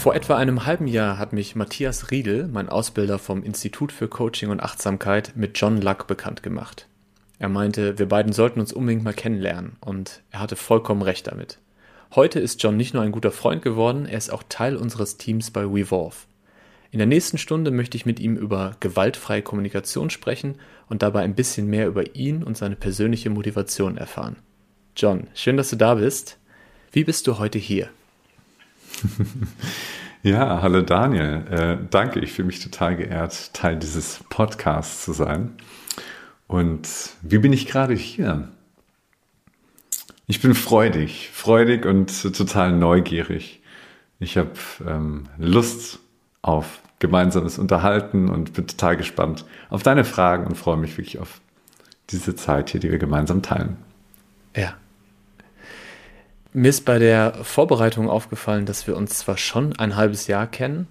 Vor etwa einem halben Jahr hat mich Matthias Riedel, mein Ausbilder vom Institut für Coaching und Achtsamkeit, mit John Luck bekannt gemacht. Er meinte, wir beiden sollten uns unbedingt mal kennenlernen und er hatte vollkommen recht damit. Heute ist John nicht nur ein guter Freund geworden, er ist auch Teil unseres Teams bei Wevolve. In der nächsten Stunde möchte ich mit ihm über gewaltfreie Kommunikation sprechen und dabei ein bisschen mehr über ihn und seine persönliche Motivation erfahren. John, schön, dass du da bist. Wie bist du heute hier? Ja, hallo Daniel. Äh, danke, ich fühle mich total geehrt, Teil dieses Podcasts zu sein. Und wie bin ich gerade hier? Ich bin freudig, freudig und total neugierig. Ich habe ähm, Lust auf gemeinsames Unterhalten und bin total gespannt auf deine Fragen und freue mich wirklich auf diese Zeit hier, die wir gemeinsam teilen. Ja, mir ist bei der Vorbereitung aufgefallen, dass wir uns zwar schon ein halbes Jahr kennen,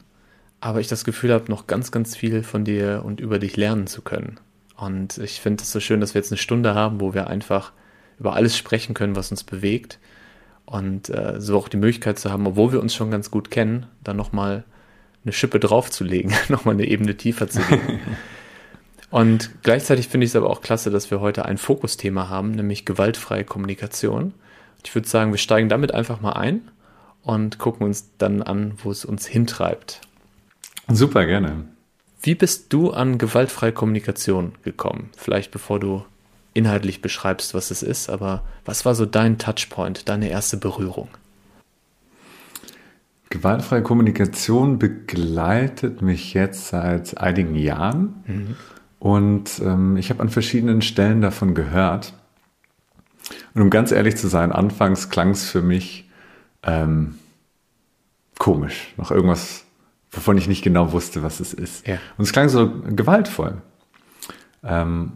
aber ich das Gefühl habe, noch ganz, ganz viel von dir und über dich lernen zu können. Und ich finde es so schön, dass wir jetzt eine Stunde haben, wo wir einfach über alles sprechen können, was uns bewegt. Und äh, so auch die Möglichkeit zu haben, obwohl wir uns schon ganz gut kennen, dann nochmal eine Schippe draufzulegen, nochmal eine Ebene tiefer zu gehen. und gleichzeitig finde ich es aber auch klasse, dass wir heute ein Fokusthema haben, nämlich gewaltfreie Kommunikation. Ich würde sagen, wir steigen damit einfach mal ein und gucken uns dann an, wo es uns hintreibt. Super, gerne. Wie bist du an gewaltfreie Kommunikation gekommen? Vielleicht bevor du inhaltlich beschreibst, was es ist, aber was war so dein Touchpoint, deine erste Berührung? Gewaltfreie Kommunikation begleitet mich jetzt seit einigen Jahren mhm. und ähm, ich habe an verschiedenen Stellen davon gehört. Und um ganz ehrlich zu sein, anfangs klang es für mich ähm, komisch, noch irgendwas, wovon ich nicht genau wusste, was es ist. Ja. Und es klang so gewaltvoll. Ähm,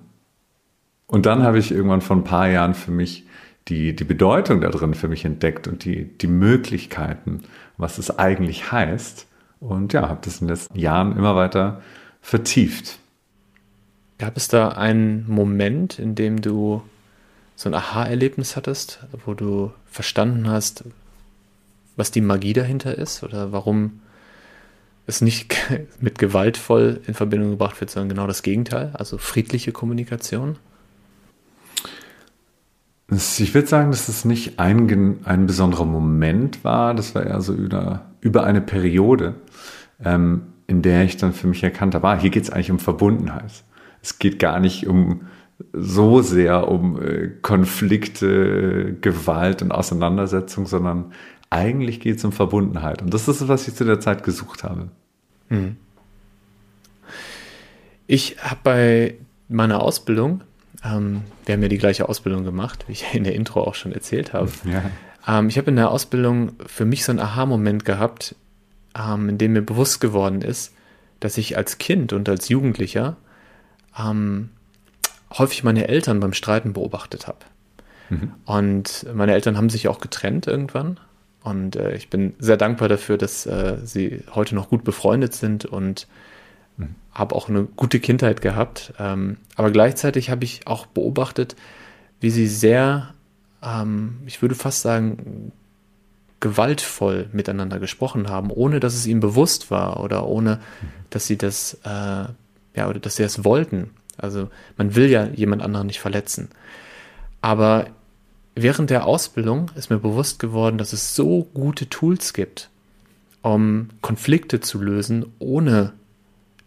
und dann habe ich irgendwann vor ein paar Jahren für mich die, die Bedeutung da drin für mich entdeckt und die, die Möglichkeiten, was es eigentlich heißt. Und ja, habe das in den letzten Jahren immer weiter vertieft. Gab es da einen Moment, in dem du so ein Aha-Erlebnis hattest, wo du verstanden hast, was die Magie dahinter ist oder warum es nicht mit gewaltvoll in Verbindung gebracht wird, sondern genau das Gegenteil, also friedliche Kommunikation? Ich würde sagen, dass es nicht ein, ein besonderer Moment war, das war eher so über, über eine Periode, ähm, in der ich dann für mich erkannt habe, ah, hier geht es eigentlich um Verbundenheit. Es geht gar nicht um so sehr um äh, Konflikte, Gewalt und Auseinandersetzung, sondern eigentlich geht es um Verbundenheit. Und das ist, was ich zu der Zeit gesucht habe. Hm. Ich habe bei meiner Ausbildung, ähm, wir haben ja die gleiche Ausbildung gemacht, wie ich in der Intro auch schon erzählt habe. Ja. Ähm, ich habe in der Ausbildung für mich so einen Aha-Moment gehabt, ähm, in dem mir bewusst geworden ist, dass ich als Kind und als Jugendlicher ähm, häufig meine Eltern beim Streiten beobachtet habe. Mhm. Und meine Eltern haben sich auch getrennt irgendwann. Und äh, ich bin sehr dankbar dafür, dass äh, sie heute noch gut befreundet sind und mhm. habe auch eine gute Kindheit gehabt. Ähm, aber gleichzeitig habe ich auch beobachtet, wie sie sehr, ähm, ich würde fast sagen, gewaltvoll miteinander gesprochen haben, ohne dass es ihnen bewusst war oder ohne, mhm. dass sie das, äh, ja, oder dass sie es wollten. Also man will ja jemand anderen nicht verletzen. Aber während der Ausbildung ist mir bewusst geworden, dass es so gute Tools gibt, um Konflikte zu lösen, ohne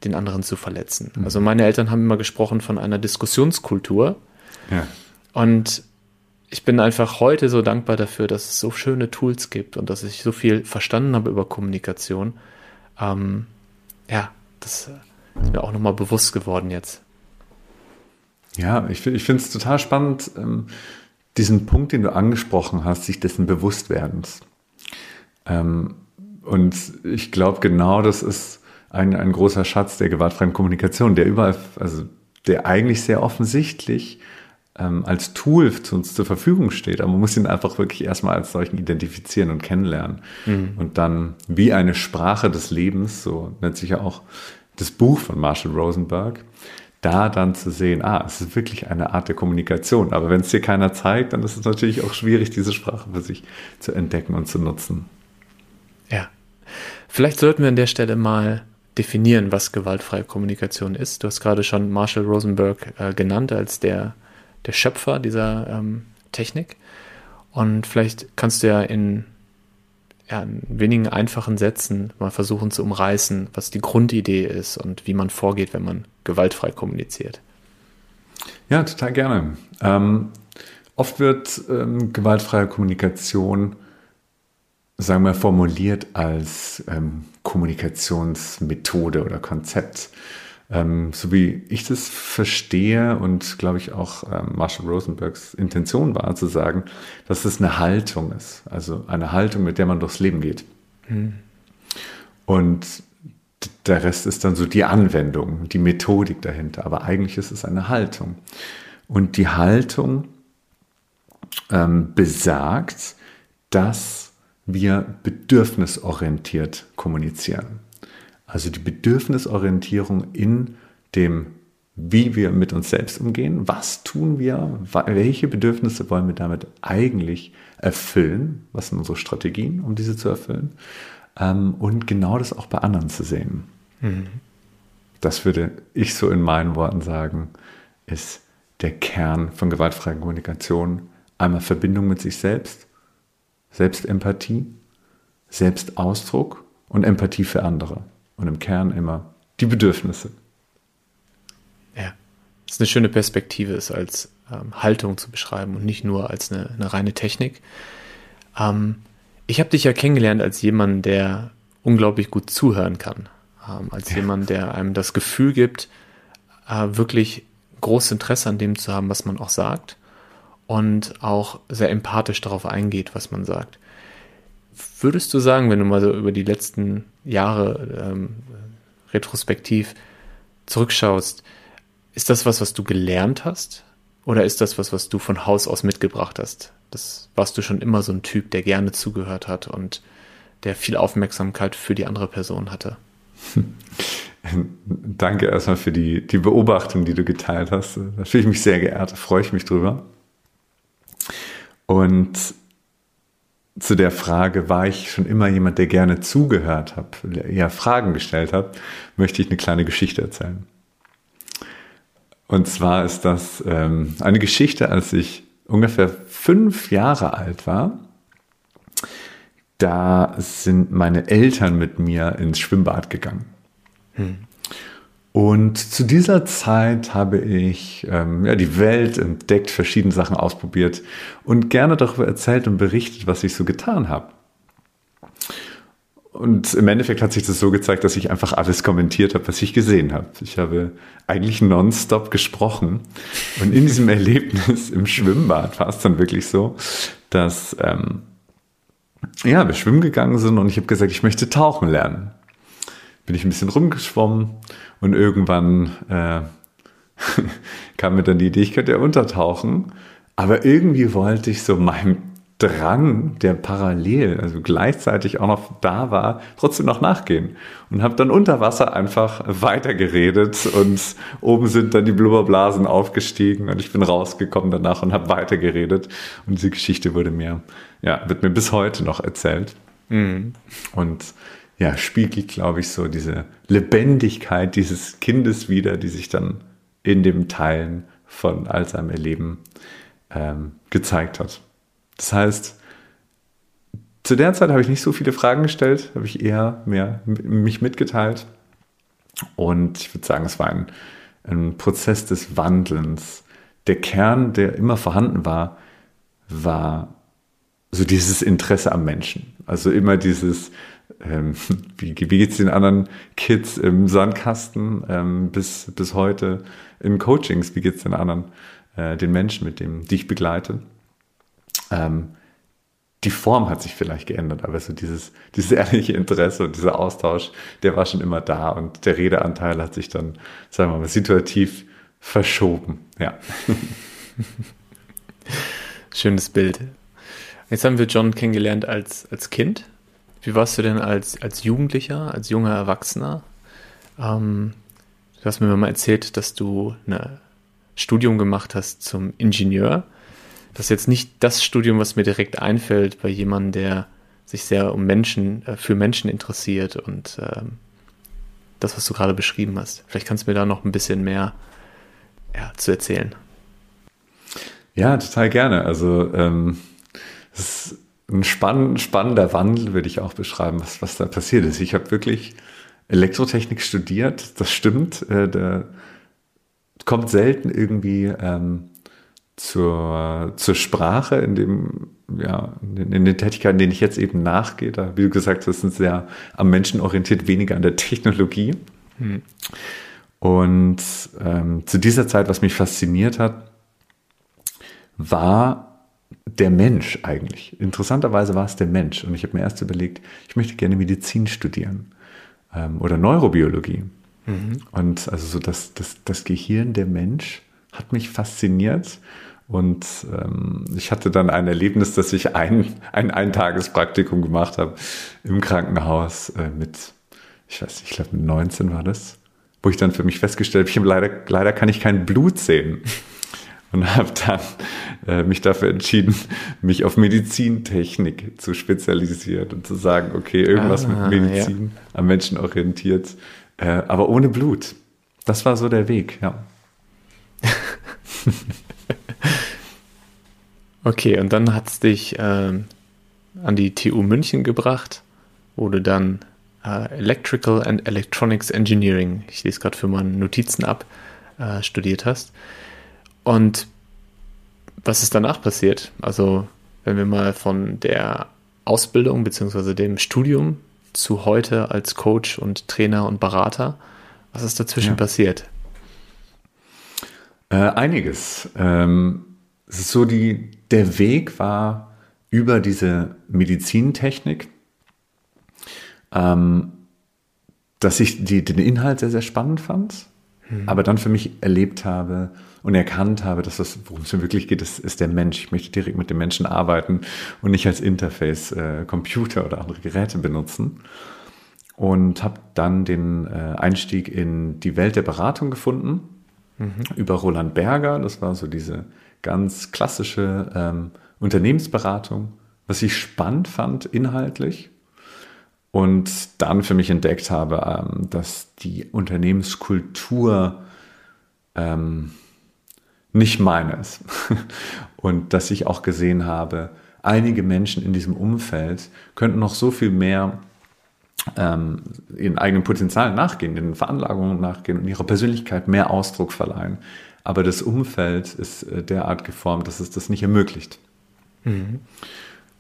den anderen zu verletzen. Mhm. Also meine Eltern haben immer gesprochen von einer Diskussionskultur. Ja. Und ich bin einfach heute so dankbar dafür, dass es so schöne Tools gibt und dass ich so viel verstanden habe über Kommunikation. Ähm, ja, das ist mir auch nochmal bewusst geworden jetzt. Ja, ich, ich finde es total spannend, ähm, diesen Punkt, den du angesprochen hast, sich dessen Bewusstwerdens. Ähm, und ich glaube, genau das ist ein, ein großer Schatz der gewaltfreien Kommunikation, der überall, also der eigentlich sehr offensichtlich ähm, als Tool zu uns zur Verfügung steht. Aber man muss ihn einfach wirklich erstmal als solchen identifizieren und kennenlernen. Mhm. Und dann wie eine Sprache des Lebens, so nennt sich ja auch das Buch von Marshall Rosenberg, da dann zu sehen, ah, es ist wirklich eine Art der Kommunikation. Aber wenn es dir keiner zeigt, dann ist es natürlich auch schwierig, diese Sprache für sich zu entdecken und zu nutzen. Ja. Vielleicht sollten wir an der Stelle mal definieren, was gewaltfreie Kommunikation ist. Du hast gerade schon Marshall Rosenberg äh, genannt als der, der Schöpfer dieser ähm, Technik. Und vielleicht kannst du ja in, ja in wenigen einfachen Sätzen mal versuchen zu umreißen, was die Grundidee ist und wie man vorgeht, wenn man gewaltfrei kommuniziert. Ja, total gerne. Ähm, oft wird ähm, gewaltfreie Kommunikation sagen wir, formuliert als ähm, Kommunikationsmethode oder Konzept. Ähm, so wie ich das verstehe und glaube ich auch ähm, Marshall Rosenbergs Intention war, zu sagen, dass es eine Haltung ist. Also eine Haltung, mit der man durchs Leben geht. Mhm. Und der Rest ist dann so die Anwendung, die Methodik dahinter. Aber eigentlich ist es eine Haltung. Und die Haltung ähm, besagt, dass wir bedürfnisorientiert kommunizieren. Also die Bedürfnisorientierung in dem, wie wir mit uns selbst umgehen, was tun wir, welche Bedürfnisse wollen wir damit eigentlich erfüllen, was sind unsere Strategien, um diese zu erfüllen ähm, und genau das auch bei anderen zu sehen. Mhm. Das würde ich so in meinen Worten sagen, ist der Kern von gewaltfreier Kommunikation. Einmal Verbindung mit sich selbst Selbstempathie, Selbstausdruck und Empathie für andere. Und im Kern immer die Bedürfnisse. Ja, das ist eine schöne Perspektive, es als ähm, Haltung zu beschreiben und nicht nur als eine, eine reine Technik. Ähm, ich habe dich ja kennengelernt als jemand, der unglaublich gut zuhören kann. Ähm, als ja. jemand, der einem das Gefühl gibt, äh, wirklich großes Interesse an dem zu haben, was man auch sagt und auch sehr empathisch darauf eingeht, was man sagt. Würdest du sagen, wenn du mal so über die letzten Jahre ähm, retrospektiv zurückschaust, ist das was, was du gelernt hast? Oder ist das was, was du von Haus aus mitgebracht hast? Das warst du schon immer so ein Typ, der gerne zugehört hat und der viel Aufmerksamkeit für die andere Person hatte. Danke erstmal für die, die Beobachtung, die du geteilt hast. Da fühle ich mich sehr geehrt, freue ich mich drüber. Und zu der Frage, war ich schon immer jemand, der gerne zugehört hat, eher Fragen gestellt hat, möchte ich eine kleine Geschichte erzählen. Und zwar ist das ähm, eine Geschichte, als ich ungefähr fünf Jahre alt war. Da sind meine Eltern mit mir ins Schwimmbad gegangen. Hm. Und zu dieser Zeit habe ich ähm, ja, die Welt entdeckt, verschiedene Sachen ausprobiert und gerne darüber erzählt und berichtet, was ich so getan habe. Und im Endeffekt hat sich das so gezeigt, dass ich einfach alles kommentiert habe, was ich gesehen habe. Ich habe eigentlich nonstop gesprochen. Und in diesem Erlebnis im Schwimmbad war es dann wirklich so, dass ähm, ja, wir schwimmen gegangen sind und ich habe gesagt, ich möchte tauchen lernen. Bin ich ein bisschen rumgeschwommen und irgendwann äh, kam mir dann die Idee, ich könnte ja untertauchen. Aber irgendwie wollte ich so meinem Drang, der parallel, also gleichzeitig auch noch da war, trotzdem noch nachgehen. Und habe dann unter Wasser einfach weitergeredet und oben sind dann die Blubberblasen aufgestiegen und ich bin rausgekommen danach und habe weitergeredet. Und diese Geschichte wurde mir, ja, wird mir bis heute noch erzählt. Mhm. Und ja, spiegelt, glaube ich, so diese Lebendigkeit dieses Kindes wieder, die sich dann in dem Teilen von all seinem Erleben ähm, gezeigt hat. Das heißt, zu der Zeit habe ich nicht so viele Fragen gestellt, habe ich eher mehr mich mitgeteilt. Und ich würde sagen, es war ein, ein Prozess des Wandelns. Der Kern, der immer vorhanden war, war so dieses Interesse am Menschen. Also immer dieses, ähm, wie, wie geht es den anderen Kids im Sandkasten ähm, bis, bis heute in Coachings, wie geht es den anderen, äh, den Menschen, mit dem, die ich begleite. Ähm, die Form hat sich vielleicht geändert, aber so dieses, dieses ehrliche Interesse und dieser Austausch, der war schon immer da und der Redeanteil hat sich dann, sagen wir mal, situativ verschoben. Ja. Schönes Bild. Jetzt haben wir John kennengelernt als, als Kind wie warst du denn als, als Jugendlicher, als junger Erwachsener? Ähm, du hast mir mal erzählt, dass du ein Studium gemacht hast zum Ingenieur. Das ist jetzt nicht das Studium, was mir direkt einfällt bei jemandem, der sich sehr um Menschen, äh, für Menschen interessiert und ähm, das, was du gerade beschrieben hast. Vielleicht kannst du mir da noch ein bisschen mehr ja, zu erzählen. Ja, total gerne. Also ähm, ist ein spann spannender Wandel, würde ich auch beschreiben, was, was da passiert ist. Ich habe wirklich Elektrotechnik studiert, das stimmt. Äh, da kommt selten irgendwie ähm, zur, zur Sprache in dem, ja, in, in den Tätigkeiten, denen ich jetzt eben nachgehe. Da, wie du gesagt hast, sind sehr am Menschen orientiert, weniger an der Technologie. Hm. Und ähm, zu dieser Zeit, was mich fasziniert hat, war der Mensch eigentlich. Interessanterweise war es der Mensch. Und ich habe mir erst überlegt, ich möchte gerne Medizin studieren ähm, oder Neurobiologie. Mhm. Und also so das, das, das Gehirn der Mensch hat mich fasziniert. Und ähm, ich hatte dann ein Erlebnis, dass ich ein, ein Eintagespraktikum gemacht habe im Krankenhaus äh, mit, ich weiß nicht, ich glaube mit 19 war das, wo ich dann für mich festgestellt habe, leider, leider kann ich kein Blut sehen und habe dann äh, mich dafür entschieden, mich auf Medizintechnik zu spezialisieren und zu sagen, okay, irgendwas ah, mit Medizin ja. am Menschen orientiert, äh, aber ohne Blut. Das war so der Weg, ja. okay, und dann hat es dich äh, an die TU München gebracht, wo du dann äh, Electrical and Electronics Engineering, ich lese gerade für meine Notizen ab, äh, studiert hast. Und was ist danach passiert? Also, wenn wir mal von der Ausbildung bzw. dem Studium zu heute als Coach und Trainer und Berater, was ist dazwischen ja. passiert? Äh, einiges. Ähm, es ist so, die, der Weg war über diese Medizintechnik, ähm, dass ich die, den Inhalt sehr, sehr spannend fand, hm. aber dann für mich erlebt habe, und erkannt habe, dass das, worum es mir wirklich geht, ist, ist der Mensch. Ich möchte direkt mit dem Menschen arbeiten und nicht als Interface äh, Computer oder andere Geräte benutzen. Und habe dann den äh, Einstieg in die Welt der Beratung gefunden mhm. über Roland Berger. Das war so diese ganz klassische ähm, Unternehmensberatung, was ich spannend fand inhaltlich und dann für mich entdeckt habe, ähm, dass die Unternehmenskultur ähm, nicht meines. Und dass ich auch gesehen habe, einige Menschen in diesem Umfeld könnten noch so viel mehr ähm, ihren eigenen Potenzialen nachgehen, ihren Veranlagungen nachgehen und ihrer Persönlichkeit mehr Ausdruck verleihen. Aber das Umfeld ist äh, derart geformt, dass es das nicht ermöglicht. Mhm.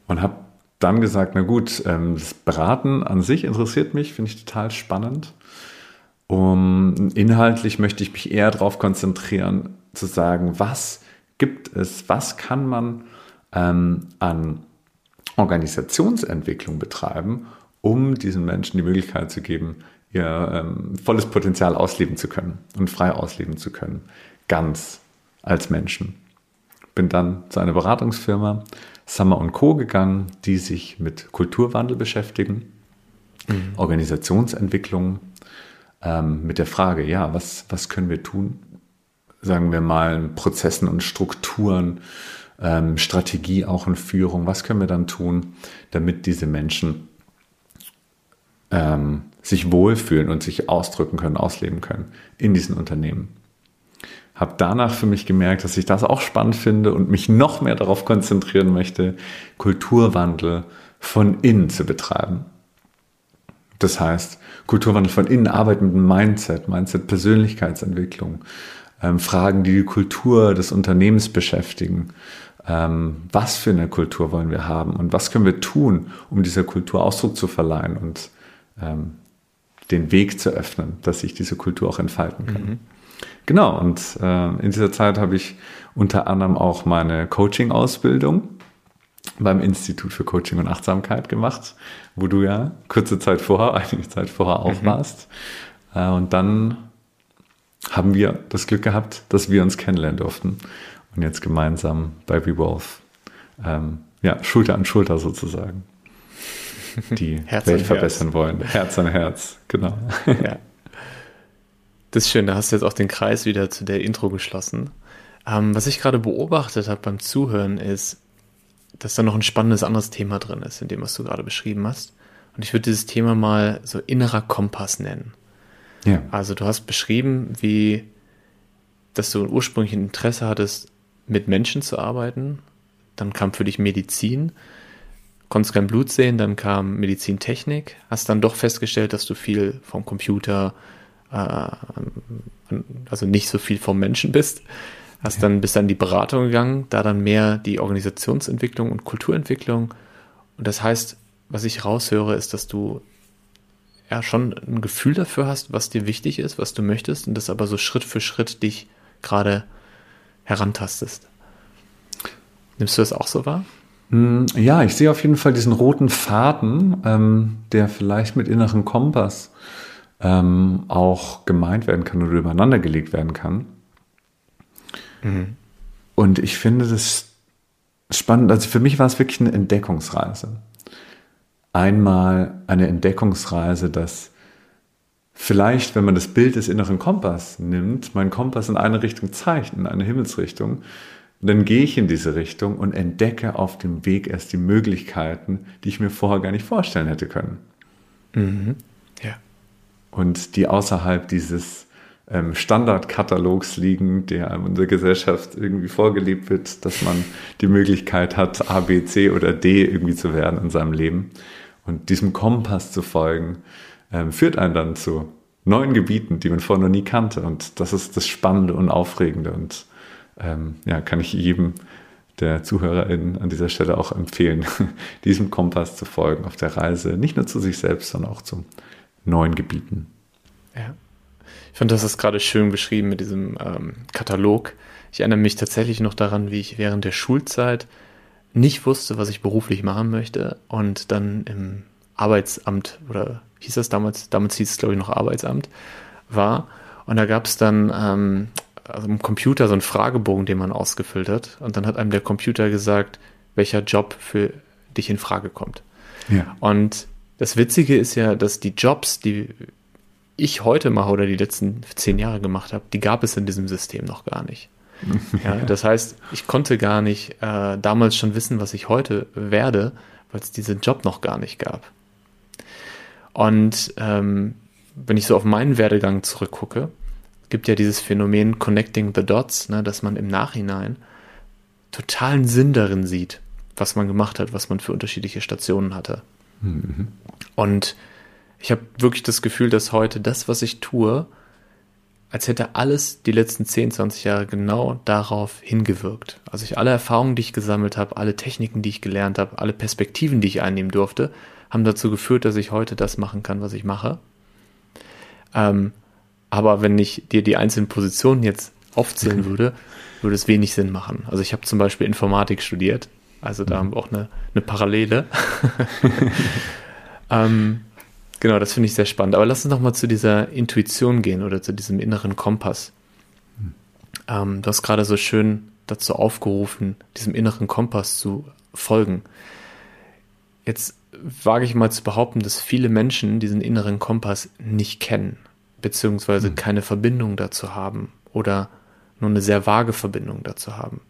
Und habe dann gesagt, na gut, ähm, das Beraten an sich interessiert mich, finde ich total spannend. Um, inhaltlich möchte ich mich eher darauf konzentrieren, zu sagen, was gibt es, was kann man ähm, an Organisationsentwicklung betreiben, um diesen Menschen die Möglichkeit zu geben, ihr ähm, volles Potenzial ausleben zu können und frei ausleben zu können, ganz als Menschen. Bin dann zu einer Beratungsfirma Summer Co. gegangen, die sich mit Kulturwandel beschäftigen, mhm. Organisationsentwicklung, ähm, mit der Frage, ja, was, was können wir tun, sagen wir mal, Prozessen und Strukturen, ähm, Strategie auch in Führung. Was können wir dann tun, damit diese Menschen ähm, sich wohlfühlen und sich ausdrücken können, ausleben können in diesen Unternehmen? Habe danach für mich gemerkt, dass ich das auch spannend finde und mich noch mehr darauf konzentrieren möchte, Kulturwandel von innen zu betreiben. Das heißt, Kulturwandel von innen, Arbeit mit dem Mindset, Mindset Persönlichkeitsentwicklung, ähm, Fragen, die die Kultur des Unternehmens beschäftigen. Ähm, was für eine Kultur wollen wir haben und was können wir tun, um dieser Kultur Ausdruck zu verleihen und ähm, den Weg zu öffnen, dass sich diese Kultur auch entfalten kann. Mhm. Genau, und äh, in dieser Zeit habe ich unter anderem auch meine Coaching-Ausbildung beim Institut für Coaching und Achtsamkeit gemacht, wo du ja kurze Zeit vorher, einige Zeit vorher auch mhm. warst. Äh, und dann haben wir das Glück gehabt, dass wir uns kennenlernen durften und jetzt gemeinsam bei WeWolf ähm, ja, Schulter an Schulter sozusagen die Welt verbessern wollen. Herz an Herz, genau. ja. Das ist schön, da hast du jetzt auch den Kreis wieder zu der Intro geschlossen. Ähm, was ich gerade beobachtet habe beim Zuhören ist, dass da noch ein spannendes anderes Thema drin ist, in dem, was du gerade beschrieben hast. Und ich würde dieses Thema mal so innerer Kompass nennen. Ja. Also du hast beschrieben, wie, dass du ursprünglich ein Interesse hattest, mit Menschen zu arbeiten. Dann kam für dich Medizin, konntest kein Blut sehen, dann kam Medizintechnik, hast dann doch festgestellt, dass du viel vom Computer, also nicht so viel vom Menschen bist. Hast dann bis dann die Beratung gegangen, da dann mehr die Organisationsentwicklung und Kulturentwicklung. Und das heißt, was ich raushöre, ist, dass du ja schon ein Gefühl dafür hast, was dir wichtig ist, was du möchtest und das aber so Schritt für Schritt dich gerade herantastest. Nimmst du das auch so wahr? Hm, ja, ich sehe auf jeden Fall diesen roten Faden, ähm, der vielleicht mit inneren Kompass ähm, auch gemeint werden kann oder übereinander gelegt werden kann. Mhm. Und ich finde das spannend. Also für mich war es wirklich eine Entdeckungsreise. Einmal eine Entdeckungsreise, dass vielleicht, wenn man das Bild des inneren Kompass nimmt, mein Kompass in eine Richtung zeigt, in eine Himmelsrichtung, dann gehe ich in diese Richtung und entdecke auf dem Weg erst die Möglichkeiten, die ich mir vorher gar nicht vorstellen hätte können. Mhm. Ja. Und die außerhalb dieses ähm, Standardkatalogs liegen, der in unserer Gesellschaft irgendwie vorgelebt wird, dass man die Möglichkeit hat, A, B, C oder D irgendwie zu werden in seinem Leben. Und diesem Kompass zu folgen, ähm, führt einen dann zu neuen Gebieten, die man vorher noch nie kannte. Und das ist das Spannende und Aufregende. Und ähm, ja, kann ich jedem der ZuhörerInnen an dieser Stelle auch empfehlen, diesem Kompass zu folgen auf der Reise, nicht nur zu sich selbst, sondern auch zu neuen Gebieten. Ja. Ich fand, das ist gerade schön beschrieben mit diesem ähm, Katalog. Ich erinnere mich tatsächlich noch daran, wie ich während der Schulzeit nicht wusste, was ich beruflich machen möchte und dann im Arbeitsamt oder hieß das damals, damals hieß es glaube ich noch Arbeitsamt, war. Und da gab es dann ähm, also im Computer so einen Fragebogen, den man ausgefüllt hat. Und dann hat einem der Computer gesagt, welcher Job für dich in Frage kommt. Ja. Und das Witzige ist ja, dass die Jobs, die ich heute mache oder die letzten zehn Jahre gemacht habe, die gab es in diesem System noch gar nicht. Ja, das heißt, ich konnte gar nicht äh, damals schon wissen, was ich heute werde, weil es diesen Job noch gar nicht gab. Und ähm, wenn ich so auf meinen Werdegang zurückgucke, gibt ja dieses Phänomen Connecting the Dots, ne, dass man im Nachhinein totalen Sinn darin sieht, was man gemacht hat, was man für unterschiedliche Stationen hatte. Mhm. Und ich habe wirklich das Gefühl, dass heute das, was ich tue, als hätte alles die letzten 10, 20 Jahre genau darauf hingewirkt. Also ich alle Erfahrungen, die ich gesammelt habe, alle Techniken, die ich gelernt habe, alle Perspektiven, die ich einnehmen durfte, haben dazu geführt, dass ich heute das machen kann, was ich mache. Ähm, aber wenn ich dir die einzelnen Positionen jetzt aufzählen würde, würde es wenig Sinn machen. Also ich habe zum Beispiel Informatik studiert, also da haben wir auch eine, eine Parallele. ähm, Genau, das finde ich sehr spannend. Aber lass uns noch mal zu dieser Intuition gehen oder zu diesem inneren Kompass. Hm. Ähm, du hast gerade so schön dazu aufgerufen, diesem inneren Kompass zu folgen. Jetzt wage ich mal zu behaupten, dass viele Menschen diesen inneren Kompass nicht kennen, beziehungsweise hm. keine Verbindung dazu haben oder nur eine sehr vage Verbindung dazu haben.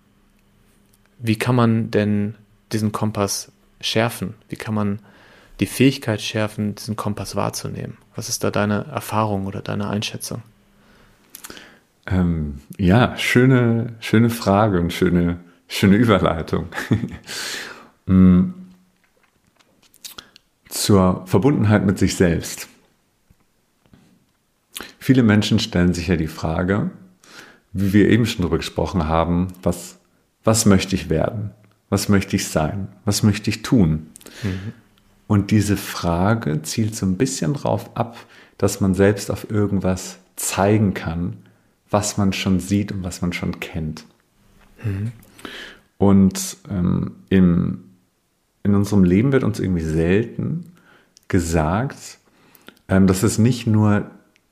Wie kann man denn diesen Kompass schärfen? Wie kann man die Fähigkeit schärfen, diesen Kompass wahrzunehmen? Was ist da deine Erfahrung oder deine Einschätzung? Ähm, ja, schöne, schöne Frage und schöne, schöne Überleitung. Mm. Zur Verbundenheit mit sich selbst. Viele Menschen stellen sich ja die Frage, wie wir eben schon darüber gesprochen haben, was, was möchte ich werden? Was möchte ich sein? Was möchte ich tun? Mhm. Und diese Frage zielt so ein bisschen darauf ab, dass man selbst auf irgendwas zeigen kann, was man schon sieht und was man schon kennt. Mhm. Und ähm, im, in unserem Leben wird uns irgendwie selten gesagt, ähm, dass es nicht nur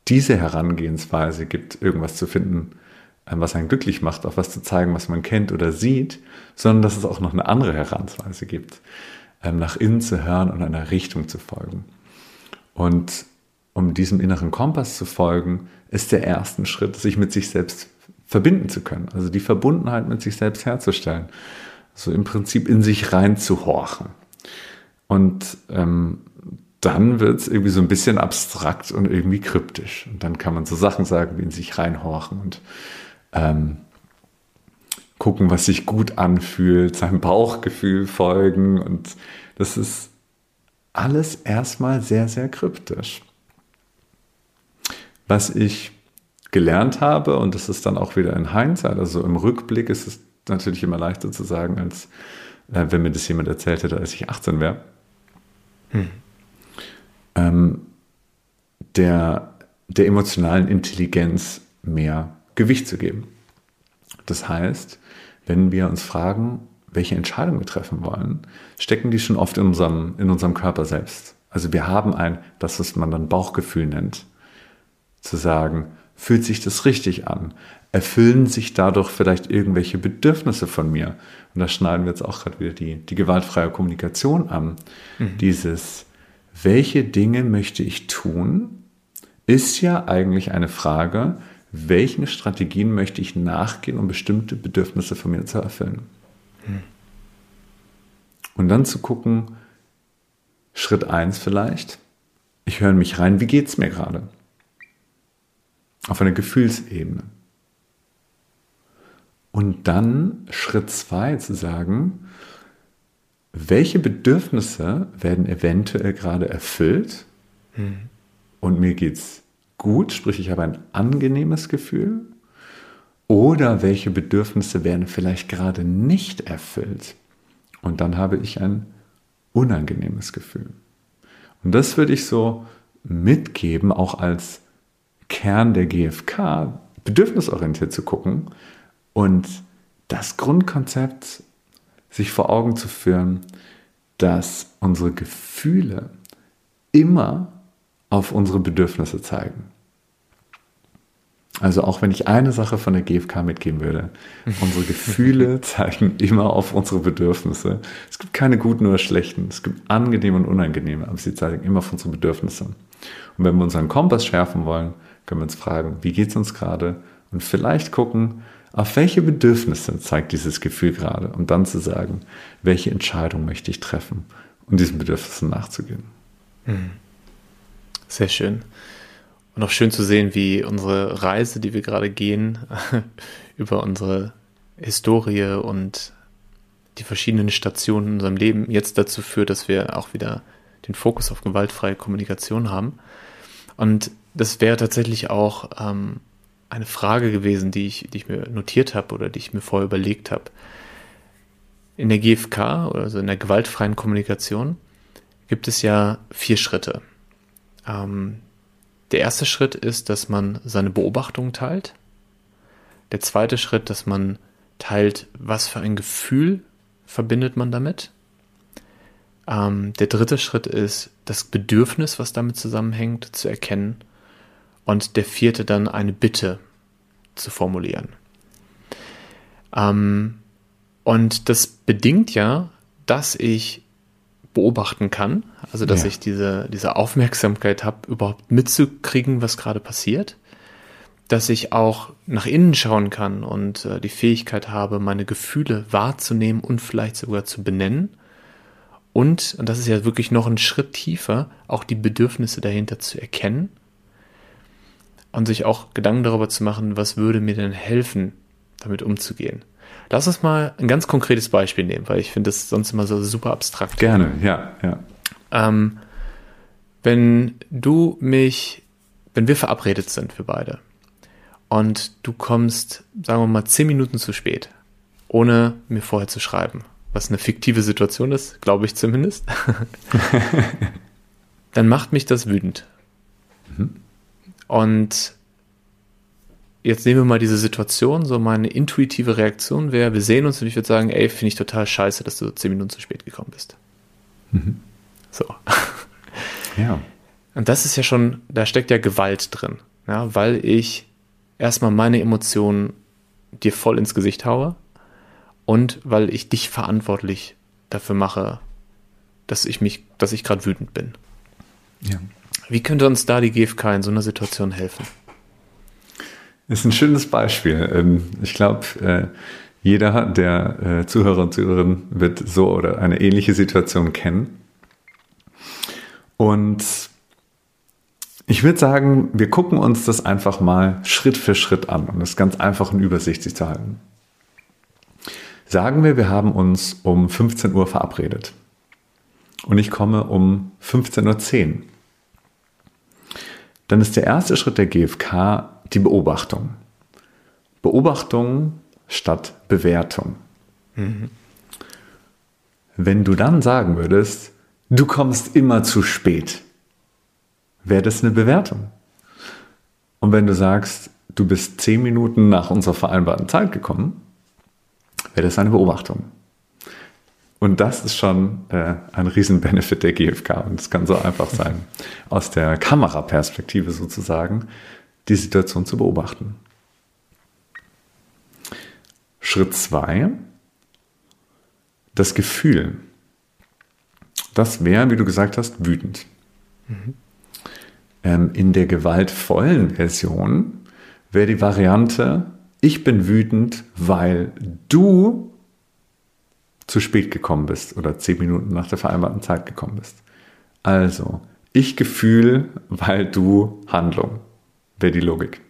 diese Herangehensweise gibt, irgendwas zu finden, ähm, was einen glücklich macht, auf was zu zeigen, was man kennt oder sieht, sondern dass es auch noch eine andere Herangehensweise gibt. Ähm, nach innen zu hören und einer Richtung zu folgen. Und um diesem inneren Kompass zu folgen, ist der erste Schritt, sich mit sich selbst verbinden zu können, also die Verbundenheit mit sich selbst herzustellen. so im Prinzip in sich reinzuhorchen. Und ähm, dann wird es irgendwie so ein bisschen abstrakt und irgendwie kryptisch. Und dann kann man so Sachen sagen wie in sich reinhorchen und ähm, gucken, was sich gut anfühlt, seinem Bauchgefühl folgen. Und das ist alles erstmal sehr, sehr kryptisch. Was ich gelernt habe, und das ist dann auch wieder in Hindsight, also im Rückblick ist es natürlich immer leichter zu sagen, als äh, wenn mir das jemand erzählt hätte, als ich 18 wäre. Hm. Ähm, der, der emotionalen Intelligenz mehr Gewicht zu geben. Das heißt, wenn wir uns fragen, welche Entscheidung wir treffen wollen, stecken die schon oft in unserem, in unserem Körper selbst. Also wir haben ein, das was man dann Bauchgefühl nennt, zu sagen, fühlt sich das richtig an? Erfüllen sich dadurch vielleicht irgendwelche Bedürfnisse von mir? Und da schneiden wir jetzt auch gerade wieder die, die gewaltfreie Kommunikation an. Mhm. Dieses, welche Dinge möchte ich tun, ist ja eigentlich eine Frage, welchen Strategien möchte ich nachgehen, um bestimmte Bedürfnisse von mir zu erfüllen. Mhm. Und dann zu gucken, Schritt 1 vielleicht, ich höre mich rein, wie geht es mir gerade? Auf einer Gefühlsebene. Und dann Schritt zwei zu sagen, welche Bedürfnisse werden eventuell gerade erfüllt mhm. und mir geht's gut, sprich ich habe ein angenehmes Gefühl, oder welche Bedürfnisse werden vielleicht gerade nicht erfüllt und dann habe ich ein unangenehmes Gefühl. Und das würde ich so mitgeben, auch als Kern der GfK, bedürfnisorientiert zu gucken und das Grundkonzept sich vor Augen zu führen, dass unsere Gefühle immer auf unsere Bedürfnisse zeigen. Also auch wenn ich eine Sache von der GfK mitgeben würde, unsere Gefühle zeigen immer auf unsere Bedürfnisse. Es gibt keine guten oder schlechten, es gibt angenehme und unangenehme, aber sie zeigen immer auf unsere Bedürfnisse. Und wenn wir unseren Kompass schärfen wollen, können wir uns fragen, wie geht es uns gerade? Und vielleicht gucken, auf welche Bedürfnisse zeigt dieses Gefühl gerade? Und dann zu sagen, welche Entscheidung möchte ich treffen, um diesen Bedürfnissen nachzugehen. Hm. Sehr schön. Und auch schön zu sehen, wie unsere Reise, die wir gerade gehen, über unsere Historie und die verschiedenen Stationen in unserem Leben jetzt dazu führt, dass wir auch wieder den Fokus auf gewaltfreie Kommunikation haben. Und das wäre tatsächlich auch ähm, eine Frage gewesen, die ich, die ich mir notiert habe oder die ich mir vorher überlegt habe. In der GFK, also in der gewaltfreien Kommunikation, gibt es ja vier Schritte. Ähm, der erste Schritt ist, dass man seine Beobachtungen teilt. Der zweite Schritt, dass man teilt, was für ein Gefühl verbindet man damit. Ähm, der dritte Schritt ist, das Bedürfnis, was damit zusammenhängt, zu erkennen und der vierte dann eine Bitte zu formulieren. Ähm, und das bedingt ja, dass ich beobachten kann, also dass ja. ich diese, diese Aufmerksamkeit habe, überhaupt mitzukriegen, was gerade passiert, dass ich auch nach innen schauen kann und äh, die Fähigkeit habe, meine Gefühle wahrzunehmen und vielleicht sogar zu benennen. Und, und das ist ja wirklich noch ein Schritt tiefer, auch die Bedürfnisse dahinter zu erkennen und sich auch Gedanken darüber zu machen, was würde mir denn helfen, damit umzugehen. Lass uns mal ein ganz konkretes Beispiel nehmen, weil ich finde das sonst immer so super abstrakt. Gerne, ja, ja. Ähm, wenn du mich, wenn wir verabredet sind, wir beide, und du kommst, sagen wir mal, zehn Minuten zu spät, ohne mir vorher zu schreiben, was eine fiktive Situation ist, glaube ich zumindest, dann macht mich das wütend. Mhm. Und jetzt nehmen wir mal diese Situation, so meine intuitive Reaktion wäre, wir sehen uns und ich würde sagen, ey, finde ich total scheiße, dass du zehn Minuten zu spät gekommen bist. Mhm. So. Ja. Und das ist ja schon, da steckt ja Gewalt drin, ja, weil ich erstmal meine Emotionen dir voll ins Gesicht haue und weil ich dich verantwortlich dafür mache, dass ich mich, dass ich gerade wütend bin. Ja. Wie könnte uns da die GfK in so einer Situation helfen? Ist ein schönes Beispiel. Ähm, ich glaube, äh, Jeder der äh, Zuhörer und Zuhörerinnen wird so oder eine ähnliche Situation kennen. Und ich würde sagen, wir gucken uns das einfach mal Schritt für Schritt an, um das ganz einfach und übersichtlich zu halten. Sagen wir, wir haben uns um 15 Uhr verabredet und ich komme um 15.10 Uhr. Dann ist der erste Schritt der GfK die Beobachtung. Beobachtung statt Bewertung. Mhm. Wenn du dann sagen würdest, du kommst immer zu spät, wäre das eine Bewertung. Und wenn du sagst, du bist zehn Minuten nach unserer vereinbarten Zeit gekommen, wäre das eine Beobachtung. Und das ist schon äh, ein Riesen-Benefit der GfK. Und es kann so einfach sein, aus der Kameraperspektive sozusagen die Situation zu beobachten. Schritt zwei, das Gefühl. Das wäre, wie du gesagt hast, wütend. Mhm. Ähm, in der gewaltvollen Version wäre die Variante, ich bin wütend, weil du zu spät gekommen bist oder zehn Minuten nach der vereinbarten Zeit gekommen bist. Also, ich Gefühl, weil du Handlung, wäre die Logik.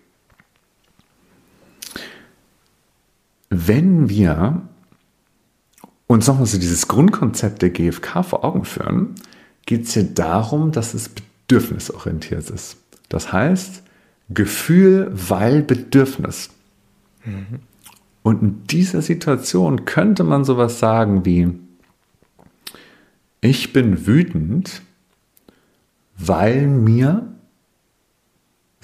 wenn wir uns nochmal so dieses Grundkonzept der GfK vor Augen führen, geht es hier darum, dass es bedürfnisorientiert ist. Das heißt, Gefühl, weil Bedürfnis. Mhm. Und in dieser Situation könnte man sowas sagen wie, ich bin wütend, weil mir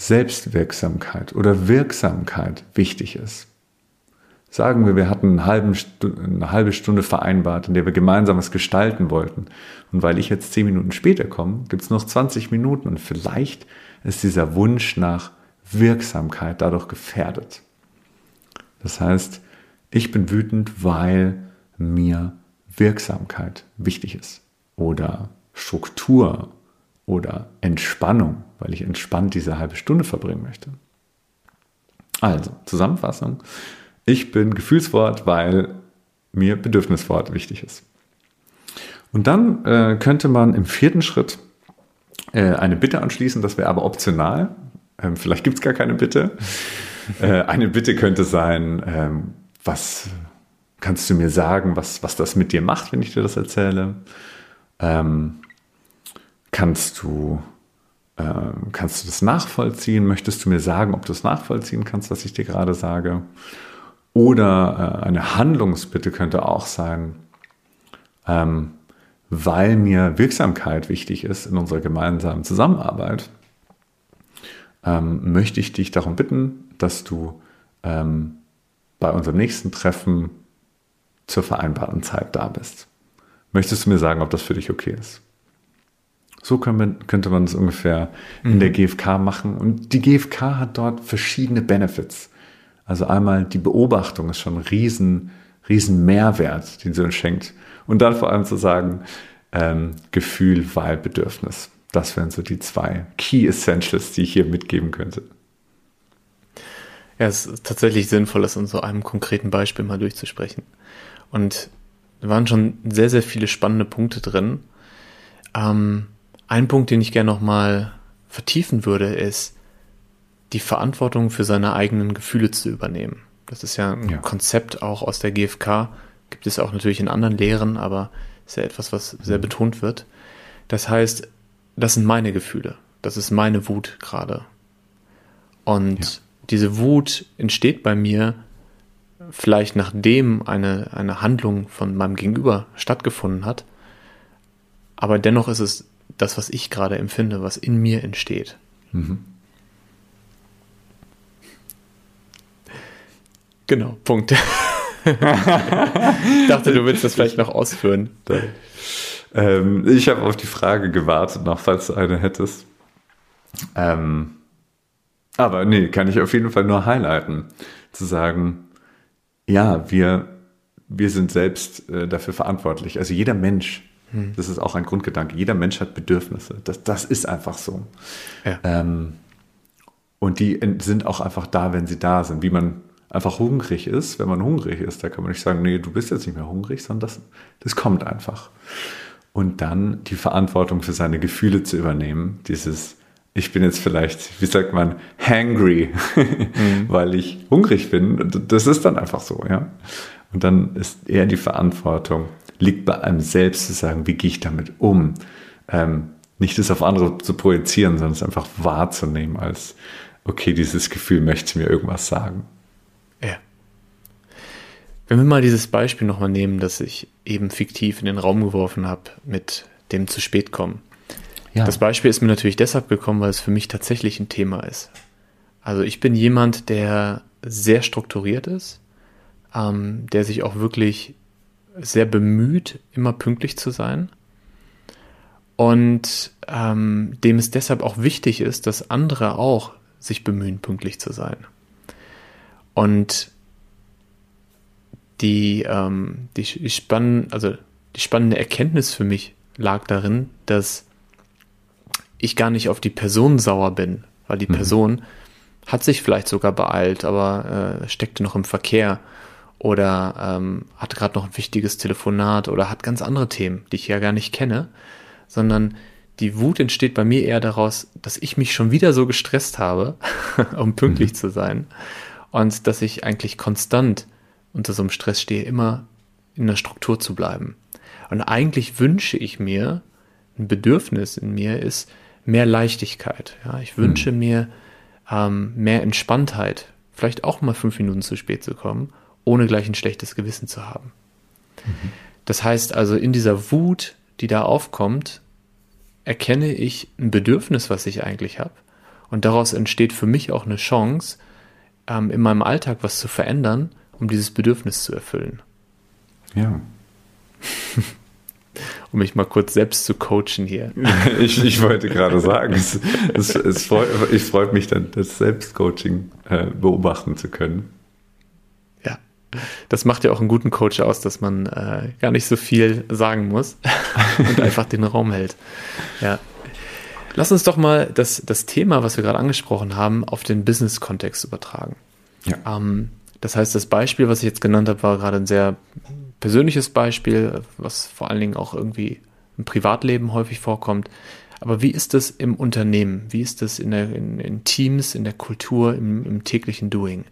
Selbstwirksamkeit oder Wirksamkeit wichtig ist. Sagen wir, wir hatten eine halbe, Stunde, eine halbe Stunde vereinbart, in der wir gemeinsam was gestalten wollten. Und weil ich jetzt zehn Minuten später komme, gibt es noch 20 Minuten und vielleicht ist dieser Wunsch nach Wirksamkeit dadurch gefährdet. Das heißt, ich bin wütend, weil mir Wirksamkeit wichtig ist. Oder Struktur oder Entspannung, weil ich entspannt diese halbe Stunde verbringen möchte. Also, Zusammenfassung. Ich bin Gefühlswort, weil mir Bedürfniswort wichtig ist. Und dann äh, könnte man im vierten Schritt äh, eine Bitte anschließen, das wäre aber optional. Ähm, vielleicht gibt es gar keine Bitte. äh, eine Bitte könnte sein, ähm, was kannst du mir sagen, was, was das mit dir macht, wenn ich dir das erzähle? Ähm, kannst du kannst du das nachvollziehen? Möchtest du mir sagen, ob du es nachvollziehen kannst, was ich dir gerade sage? Oder äh, eine Handlungsbitte könnte auch sein, ähm, weil mir Wirksamkeit wichtig ist in unserer gemeinsamen Zusammenarbeit, ähm, möchte ich dich darum bitten, dass du ähm, bei unserem nächsten Treffen zur vereinbarten Zeit da bist. Möchtest du mir sagen, ob das für dich okay ist? So könnte man es ungefähr in der mhm. GfK machen. Und die GfK hat dort verschiedene Benefits. Also einmal die Beobachtung ist schon ein riesen, riesen Mehrwert, den sie uns schenkt. Und dann vor allem zu sagen, ähm, Gefühl, Wahl, Bedürfnis. Das wären so die zwei Key Essentials, die ich hier mitgeben könnte. Ja, es ist tatsächlich sinnvoll, das in so einem konkreten Beispiel mal durchzusprechen. Und da waren schon sehr, sehr viele spannende Punkte drin. Ähm, ein Punkt, den ich gerne nochmal vertiefen würde, ist, die Verantwortung für seine eigenen Gefühle zu übernehmen. Das ist ja ein ja. Konzept auch aus der GfK, gibt es auch natürlich in anderen Lehren, aber ist ja etwas, was sehr mhm. betont wird. Das heißt, das sind meine Gefühle, das ist meine Wut gerade. Und ja. diese Wut entsteht bei mir vielleicht nachdem eine, eine Handlung von meinem Gegenüber stattgefunden hat, aber dennoch ist es das, was ich gerade empfinde, was in mir entsteht. Mhm. Genau, Punkt. ich dachte, du willst das vielleicht noch ausführen. Ähm, ich habe auf die Frage gewartet, noch falls du eine hättest. Ähm, aber nee, kann ich auf jeden Fall nur highlighten. Zu sagen, ja, wir, wir sind selbst äh, dafür verantwortlich. Also jeder Mensch, hm. das ist auch ein Grundgedanke, jeder Mensch hat Bedürfnisse. Das, das ist einfach so. Ja. Ähm, und die sind auch einfach da, wenn sie da sind. Wie man einfach hungrig ist, wenn man hungrig ist, da kann man nicht sagen, nee, du bist jetzt nicht mehr hungrig, sondern das, das kommt einfach. Und dann die Verantwortung für seine Gefühle zu übernehmen, dieses, ich bin jetzt vielleicht, wie sagt man, hangry, mhm. weil ich hungrig bin. Das ist dann einfach so, ja. Und dann ist eher die Verantwortung, liegt bei einem selbst zu sagen, wie gehe ich damit um? Ähm, nicht das auf andere zu projizieren, sondern es einfach wahrzunehmen als, okay, dieses Gefühl möchte mir irgendwas sagen. Ja. Wenn wir mal dieses Beispiel nochmal nehmen, das ich eben fiktiv in den Raum geworfen habe mit dem zu spät kommen. Ja. Das Beispiel ist mir natürlich deshalb gekommen, weil es für mich tatsächlich ein Thema ist. Also ich bin jemand, der sehr strukturiert ist, ähm, der sich auch wirklich sehr bemüht, immer pünktlich zu sein. Und ähm, dem es deshalb auch wichtig ist, dass andere auch sich bemühen, pünktlich zu sein. Und die, ähm, die, die, spann also die spannende Erkenntnis für mich lag darin, dass ich gar nicht auf die Person sauer bin, weil die mhm. Person hat sich vielleicht sogar beeilt, aber äh, steckte noch im Verkehr oder ähm, hatte gerade noch ein wichtiges Telefonat oder hat ganz andere Themen, die ich ja gar nicht kenne, sondern die Wut entsteht bei mir eher daraus, dass ich mich schon wieder so gestresst habe, um pünktlich mhm. zu sein und dass ich eigentlich konstant unter so einem Stress stehe, immer in der Struktur zu bleiben. Und eigentlich wünsche ich mir, ein Bedürfnis in mir ist mehr Leichtigkeit. Ja, ich wünsche mhm. mir ähm, mehr Entspanntheit, vielleicht auch mal fünf Minuten zu spät zu kommen, ohne gleich ein schlechtes Gewissen zu haben. Mhm. Das heißt also, in dieser Wut, die da aufkommt, erkenne ich ein Bedürfnis, was ich eigentlich habe. Und daraus entsteht für mich auch eine Chance, ähm, in meinem Alltag was zu verändern, um dieses Bedürfnis zu erfüllen. Ja. um mich mal kurz selbst zu coachen hier. ich, ich wollte gerade sagen, es, es, es freut, ich freue mich dann, das Selbstcoaching äh, beobachten zu können. Das macht ja auch einen guten Coach aus, dass man äh, gar nicht so viel sagen muss und einfach den Raum hält. Ja. Lass uns doch mal das, das Thema, was wir gerade angesprochen haben, auf den Business-Kontext übertragen. Ja. Ähm, das heißt, das Beispiel, was ich jetzt genannt habe, war gerade ein sehr persönliches Beispiel, was vor allen Dingen auch irgendwie im Privatleben häufig vorkommt. Aber wie ist das im Unternehmen? Wie ist das in, der, in, in Teams, in der Kultur, im, im täglichen Doing?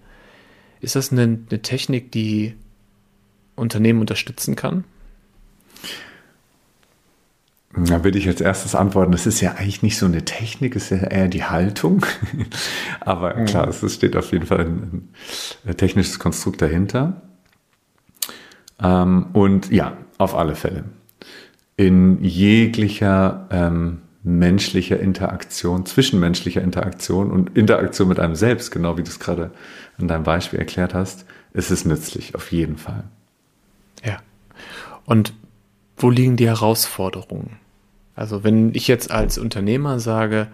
Ist das eine, eine Technik, die Unternehmen unterstützen kann? Da würde ich als erstes antworten, das ist ja eigentlich nicht so eine Technik, es ist ja eher die Haltung. Aber mhm. klar, es steht auf jeden Fall ein, ein technisches Konstrukt dahinter. Ähm, und ja, auf alle Fälle. In jeglicher ähm, menschlicher Interaktion, zwischenmenschlicher Interaktion und Interaktion mit einem selbst, genau wie du es gerade an deinem Beispiel erklärt hast, ist es nützlich, auf jeden Fall. Ja. Und wo liegen die Herausforderungen? Also wenn ich jetzt als Unternehmer sage,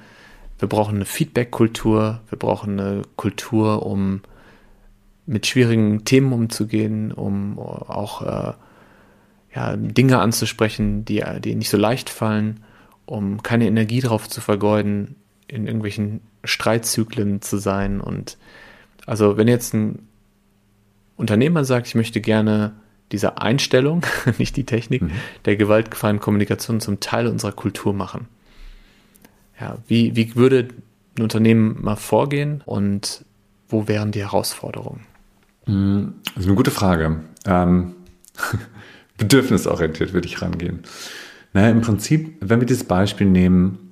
wir brauchen eine Feedback-Kultur, wir brauchen eine Kultur, um mit schwierigen Themen umzugehen, um auch äh, ja, Dinge anzusprechen, die, die nicht so leicht fallen, um keine Energie darauf zu vergeuden, in irgendwelchen Streitzyklen zu sein. Und also wenn jetzt ein Unternehmer sagt, ich möchte gerne diese Einstellung, nicht die Technik, mhm. der gewaltfreien Kommunikation zum Teil unserer Kultur machen. Ja, wie, wie würde ein Unternehmen mal vorgehen und wo wären die Herausforderungen? Mhm, das ist eine gute Frage. Ähm, bedürfnisorientiert würde ich rangehen. Naja, im Prinzip, wenn wir dieses Beispiel nehmen,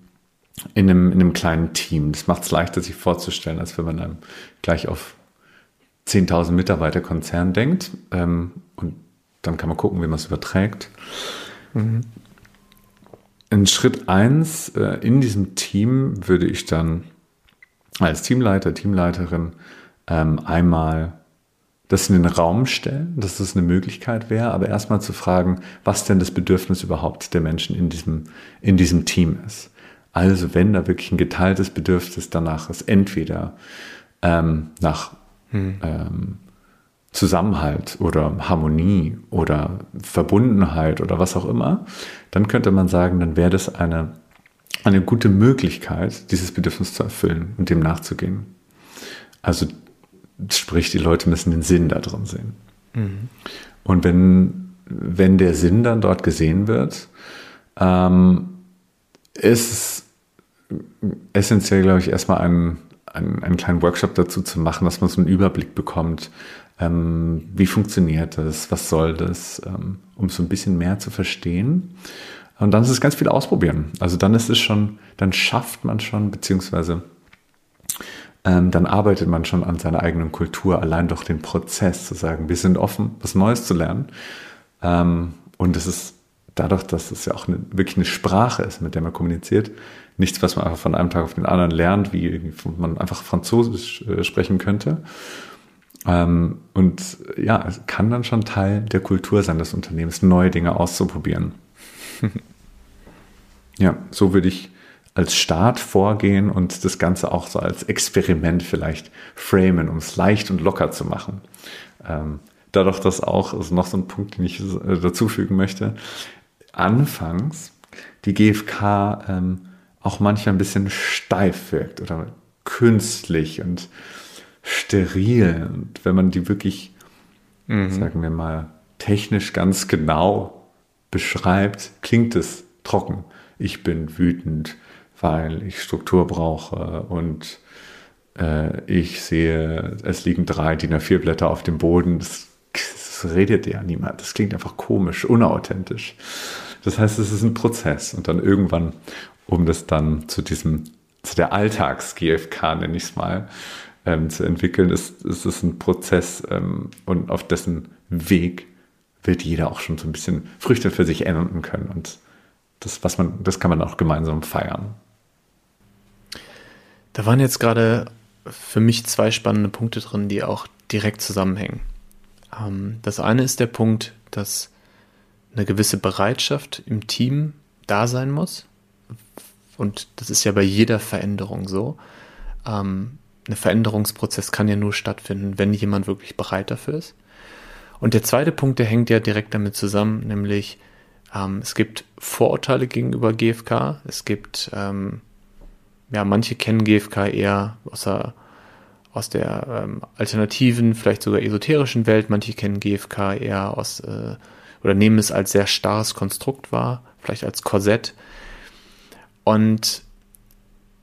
in einem, in einem kleinen Team, das macht es leichter, sich vorzustellen, als wenn man dann gleich auf 10.000 Mitarbeiter Konzern denkt. Ähm, und dann kann man gucken, wie man es überträgt. Mhm. In Schritt 1 äh, in diesem Team würde ich dann als Teamleiter, Teamleiterin ähm, einmal das in den Raum stellen, dass das eine Möglichkeit wäre, aber erstmal zu fragen, was denn das Bedürfnis überhaupt der Menschen in diesem, in diesem Team ist. Also wenn da wirklich ein geteiltes Bedürfnis danach ist, entweder ähm, nach hm. ähm, Zusammenhalt oder Harmonie oder Verbundenheit oder was auch immer, dann könnte man sagen, dann wäre das eine, eine gute Möglichkeit, dieses Bedürfnis zu erfüllen und dem nachzugehen. Also sprich, die Leute müssen den Sinn da drin sehen. Mhm. Und wenn, wenn der Sinn dann dort gesehen wird, ähm, ist es essentiell, glaube ich, erstmal einen, einen, einen kleinen Workshop dazu zu machen, dass man so einen Überblick bekommt, ähm, wie funktioniert das, was soll das, ähm, um so ein bisschen mehr zu verstehen. Und dann ist es ganz viel ausprobieren. Also dann ist es schon, dann schafft man schon, beziehungsweise dann arbeitet man schon an seiner eigenen Kultur, allein durch den Prozess zu sagen, wir sind offen, was Neues zu lernen. Ähm, und es ist dadurch, dass es ja auch eine, wirklich eine Sprache ist, mit der man kommuniziert, nichts, was man einfach von einem Tag auf den anderen lernt, wie man einfach Französisch äh, sprechen könnte. Ähm, und ja, es kann dann schon Teil der Kultur sein des Unternehmens, neue Dinge auszuprobieren. ja, so würde ich als Start vorgehen und das Ganze auch so als Experiment vielleicht framen, um es leicht und locker zu machen. Ähm, dadurch, dass auch, ist noch so ein Punkt, den ich äh, dazufügen möchte, anfangs die GfK ähm, auch manchmal ein bisschen steif wirkt oder künstlich und steril. Und wenn man die wirklich, mhm. sagen wir mal, technisch ganz genau beschreibt, klingt es trocken. Ich bin wütend, weil ich Struktur brauche und äh, ich sehe, es liegen drei DIN A4 Blätter auf dem Boden. Das, das redet ja niemand. Das klingt einfach komisch, unauthentisch. Das heißt, es ist ein Prozess und dann irgendwann, um das dann zu diesem, zu der Alltags-GFK, nenne ich es mal, ähm, zu entwickeln, ist, ist es ein Prozess ähm, und auf dessen Weg wird jeder auch schon so ein bisschen Früchte für sich ernten können und das, was man, das kann man auch gemeinsam feiern. Da waren jetzt gerade für mich zwei spannende Punkte drin, die auch direkt zusammenhängen. Ähm, das eine ist der Punkt, dass eine gewisse Bereitschaft im Team da sein muss. Und das ist ja bei jeder Veränderung so. Ähm, ein Veränderungsprozess kann ja nur stattfinden, wenn jemand wirklich bereit dafür ist. Und der zweite Punkt, der hängt ja direkt damit zusammen, nämlich ähm, es gibt Vorurteile gegenüber GFK. Es gibt, ähm, ja, manche kennen GFK eher aus der, aus der ähm, alternativen, vielleicht sogar esoterischen Welt. Manche kennen GFK eher aus äh, oder nehmen es als sehr starres Konstrukt wahr, vielleicht als Korsett. Und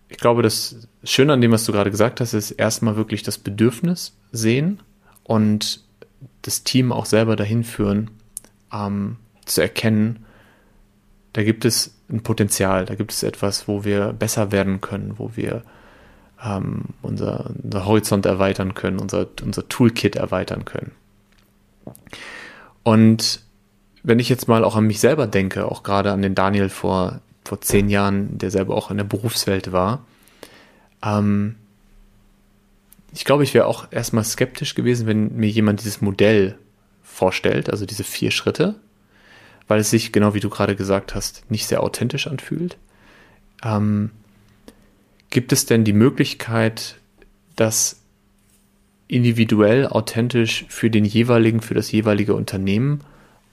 ich glaube, das Schöne an dem, was du gerade gesagt hast, ist erstmal wirklich das Bedürfnis sehen und das Team auch selber dahin führen, ähm, zu erkennen, da gibt es ein Potenzial, da gibt es etwas, wo wir besser werden können, wo wir ähm, unser, unser Horizont erweitern können, unser, unser Toolkit erweitern können. Und wenn ich jetzt mal auch an mich selber denke, auch gerade an den Daniel vor, vor zehn Jahren, der selber auch in der Berufswelt war, ähm, ich glaube, ich wäre auch erstmal skeptisch gewesen, wenn mir jemand dieses Modell vorstellt, also diese vier Schritte, weil es sich, genau wie du gerade gesagt hast, nicht sehr authentisch anfühlt. Ähm, gibt es denn die Möglichkeit, das individuell authentisch für den jeweiligen, für das jeweilige Unternehmen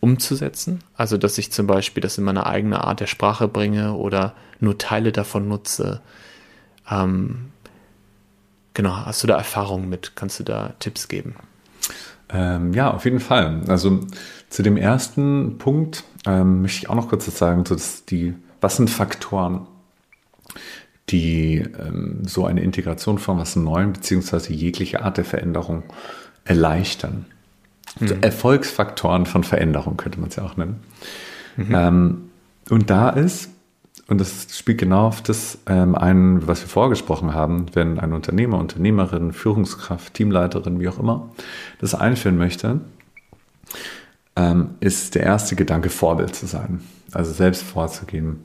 umzusetzen. Also, dass ich zum Beispiel das in meine eigene Art der Sprache bringe oder nur Teile davon nutze. Ähm, genau, hast du da Erfahrungen mit? Kannst du da Tipps geben? Ähm, ja, auf jeden Fall. Also zu dem ersten Punkt ähm, möchte ich auch noch kurz sagen, so dass die, was sind Faktoren, die ähm, so eine Integration von was Neuem beziehungsweise jegliche Art der Veränderung erleichtern. Mhm. Erfolgsfaktoren von Veränderung könnte man es ja auch nennen. Mhm. Ähm, und da ist, und das spielt genau auf das ähm, ein, was wir vorgesprochen haben, wenn ein Unternehmer, Unternehmerin, Führungskraft, Teamleiterin, wie auch immer, das einführen möchte, ähm, ist der erste Gedanke, Vorbild zu sein. Also selbst vorzugehen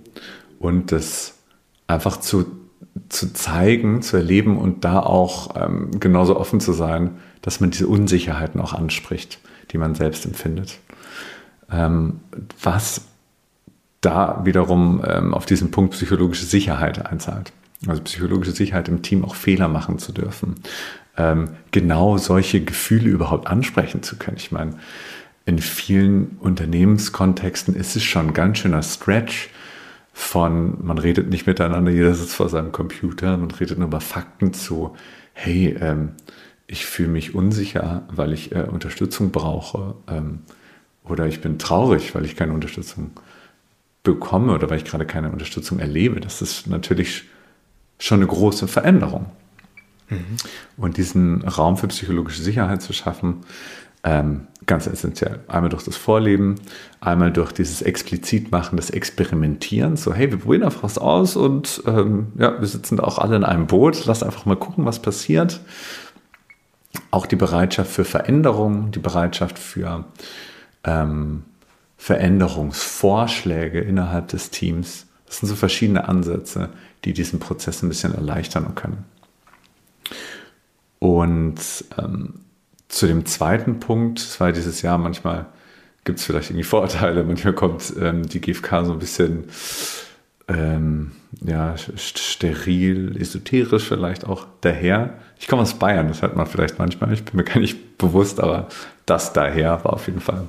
und das einfach zu, zu zeigen, zu erleben und da auch ähm, genauso offen zu sein, dass man diese Unsicherheiten auch anspricht, die man selbst empfindet. Ähm, was da wiederum ähm, auf diesen Punkt psychologische Sicherheit einzahlt. Also psychologische Sicherheit im Team auch Fehler machen zu dürfen. Ähm, genau solche Gefühle überhaupt ansprechen zu können. Ich meine, in vielen Unternehmenskontexten ist es schon ein ganz schöner Stretch von, man redet nicht miteinander, jeder sitzt vor seinem Computer, man redet nur über Fakten zu, hey, ähm, ich fühle mich unsicher, weil ich äh, Unterstützung brauche. Ähm, oder ich bin traurig, weil ich keine Unterstützung bekomme oder weil ich gerade keine Unterstützung erlebe. Das ist natürlich schon eine große Veränderung. Mhm. Und diesen Raum für psychologische Sicherheit zu schaffen, ähm, ganz essentiell. Einmal durch das Vorleben, einmal durch dieses Explizitmachen, das Experimentieren. So, hey, wir probieren einfach was aus und ähm, ja, wir sitzen da auch alle in einem Boot. Lass einfach mal gucken, was passiert. Auch die Bereitschaft für Veränderung, die Bereitschaft für ähm, Veränderungsvorschläge innerhalb des Teams. Das sind so verschiedene Ansätze, die diesen Prozess ein bisschen erleichtern können. Und ähm, zu dem zweiten Punkt, es war dieses Jahr manchmal, gibt es vielleicht irgendwie Vorurteile, manchmal kommt ähm, die GfK so ein bisschen ähm, ja, steril, esoterisch vielleicht auch daher. Ich komme aus Bayern, das hört man vielleicht manchmal, ich bin mir gar nicht bewusst, aber das daher war auf jeden Fall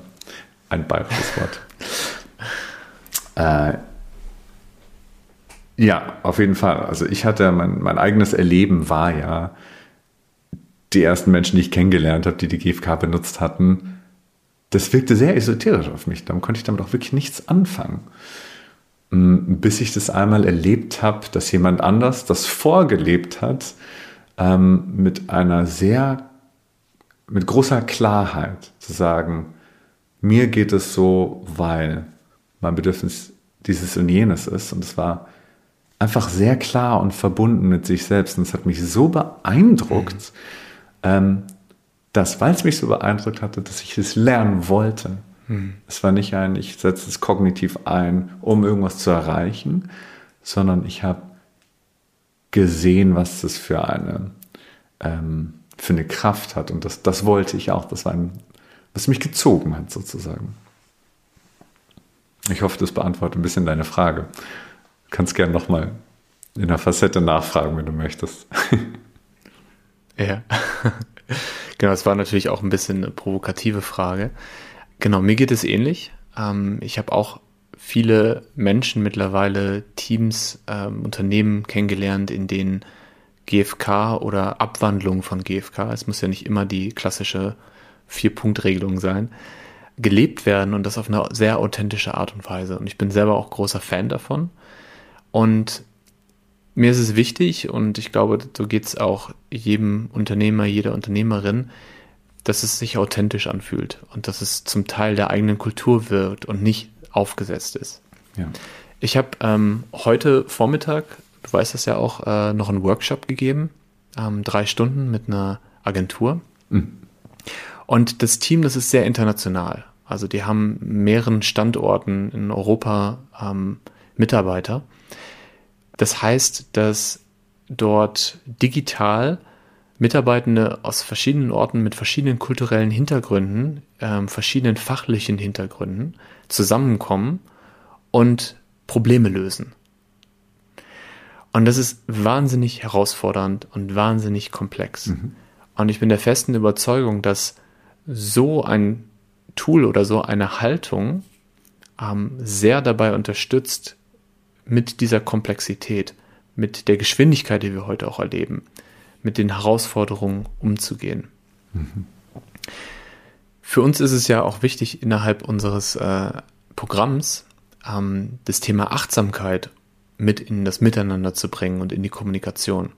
ein bayerisches Wort. äh, ja, auf jeden Fall. Also ich hatte, mein, mein eigenes Erleben war ja, die ersten Menschen, die ich kennengelernt habe, die die GFK benutzt hatten, das wirkte sehr esoterisch auf mich. Dann konnte ich damit auch wirklich nichts anfangen. Mm, bis ich das einmal erlebt habe, dass jemand anders das vorgelebt hat, ähm, mit einer sehr, mit großer Klarheit zu sagen, mir geht es so, weil mein Bedürfnis dieses und jenes ist. Und es war einfach sehr klar und verbunden mit sich selbst. Und es hat mich so beeindruckt, mhm ähm, dass, weil es mich so beeindruckt hatte, dass ich es lernen wollte. Hm. Es war nicht ein, ich setze es kognitiv ein, um irgendwas zu erreichen, sondern ich habe gesehen, was das für eine, ähm, für eine Kraft hat. Und das, das wollte ich auch. Das war ein, was mich gezogen hat, sozusagen. Ich hoffe, das beantwortet ein bisschen deine Frage. Du kannst gerne nochmal in der Facette nachfragen, wenn du möchtest. Ja. genau, es war natürlich auch ein bisschen eine provokative Frage. Genau, mir geht es ähnlich. Ähm, ich habe auch viele Menschen mittlerweile, Teams, ähm, Unternehmen kennengelernt, in denen GFK oder Abwandlung von GFK, es muss ja nicht immer die klassische Vier-Punkt-Regelung sein, gelebt werden und das auf eine sehr authentische Art und Weise. Und ich bin selber auch großer Fan davon. Und mir ist es wichtig und ich glaube, so geht es auch jedem Unternehmer, jeder Unternehmerin, dass es sich authentisch anfühlt und dass es zum Teil der eigenen Kultur wird und nicht aufgesetzt ist. Ja. Ich habe ähm, heute Vormittag, du weißt das ja auch, äh, noch einen Workshop gegeben, ähm, drei Stunden mit einer Agentur. Mhm. Und das Team, das ist sehr international. Also die haben mehreren Standorten in Europa ähm, Mitarbeiter. Das heißt, dass dort digital Mitarbeitende aus verschiedenen Orten mit verschiedenen kulturellen Hintergründen, ähm, verschiedenen fachlichen Hintergründen zusammenkommen und Probleme lösen. Und das ist wahnsinnig herausfordernd und wahnsinnig komplex. Mhm. Und ich bin der festen Überzeugung, dass so ein Tool oder so eine Haltung ähm, sehr dabei unterstützt, mit dieser Komplexität, mit der Geschwindigkeit, die wir heute auch erleben, mit den Herausforderungen umzugehen. Mhm. Für uns ist es ja auch wichtig, innerhalb unseres äh, Programms ähm, das Thema Achtsamkeit mit in das Miteinander zu bringen und in die Kommunikation.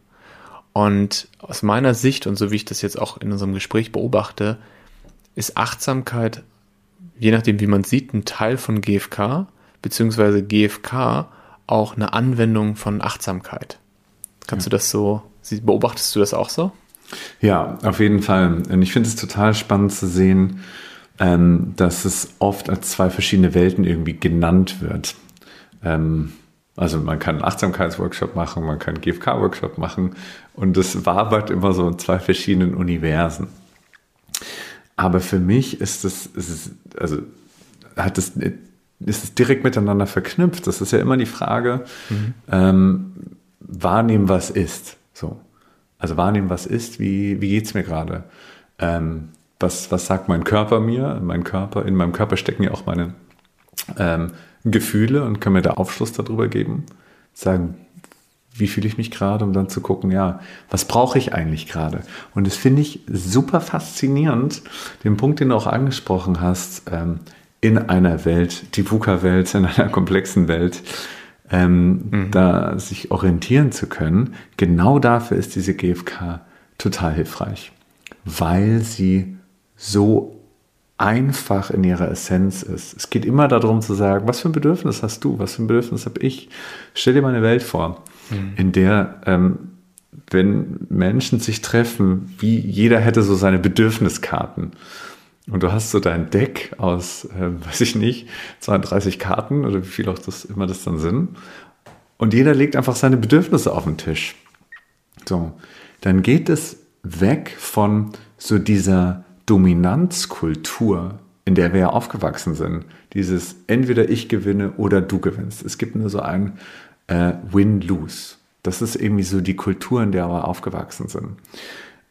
Und aus meiner Sicht und so wie ich das jetzt auch in unserem Gespräch beobachte, ist Achtsamkeit, je nachdem wie man sieht, ein Teil von GFK, beziehungsweise GFK auch eine Anwendung von Achtsamkeit. Kannst ja. du das so, beobachtest du das auch so? Ja, auf jeden Fall. Und ich finde es total spannend zu sehen, ähm, dass es oft als zwei verschiedene Welten irgendwie genannt wird. Ähm, also man kann einen Achtsamkeitsworkshop machen, man kann einen GFK-Workshop machen und es wabert immer so in zwei verschiedenen Universen. Aber für mich ist es, also hat es ist es direkt miteinander verknüpft. Das ist ja immer die Frage, mhm. ähm, wahrnehmen, was ist. So. Also wahrnehmen, was ist, wie, wie geht es mir gerade? Ähm, was, was sagt mein Körper mir? Mein Körper, in meinem Körper stecken ja auch meine ähm, Gefühle und können mir da Aufschluss darüber geben. Sagen, wie fühle ich mich gerade, um dann zu gucken, ja, was brauche ich eigentlich gerade? Und das finde ich super faszinierend, den Punkt, den du auch angesprochen hast, ähm, in einer Welt, die VUCA-Welt, in einer komplexen Welt, ähm, mhm. da sich orientieren zu können. Genau dafür ist diese GfK total hilfreich, weil sie so einfach in ihrer Essenz ist. Es geht immer darum zu sagen, was für ein Bedürfnis hast du, was für ein Bedürfnis habe ich. Stell dir mal eine Welt vor, mhm. in der, ähm, wenn Menschen sich treffen, wie jeder hätte so seine Bedürfniskarten. Und du hast so dein Deck aus, äh, weiß ich nicht, 32 Karten oder wie viel auch das immer das dann sind. Und jeder legt einfach seine Bedürfnisse auf den Tisch. So, dann geht es weg von so dieser Dominanzkultur, in der wir ja aufgewachsen sind. Dieses entweder ich gewinne oder du gewinnst. Es gibt nur so ein äh, Win-Lose. Das ist irgendwie so die Kultur, in der wir aufgewachsen sind.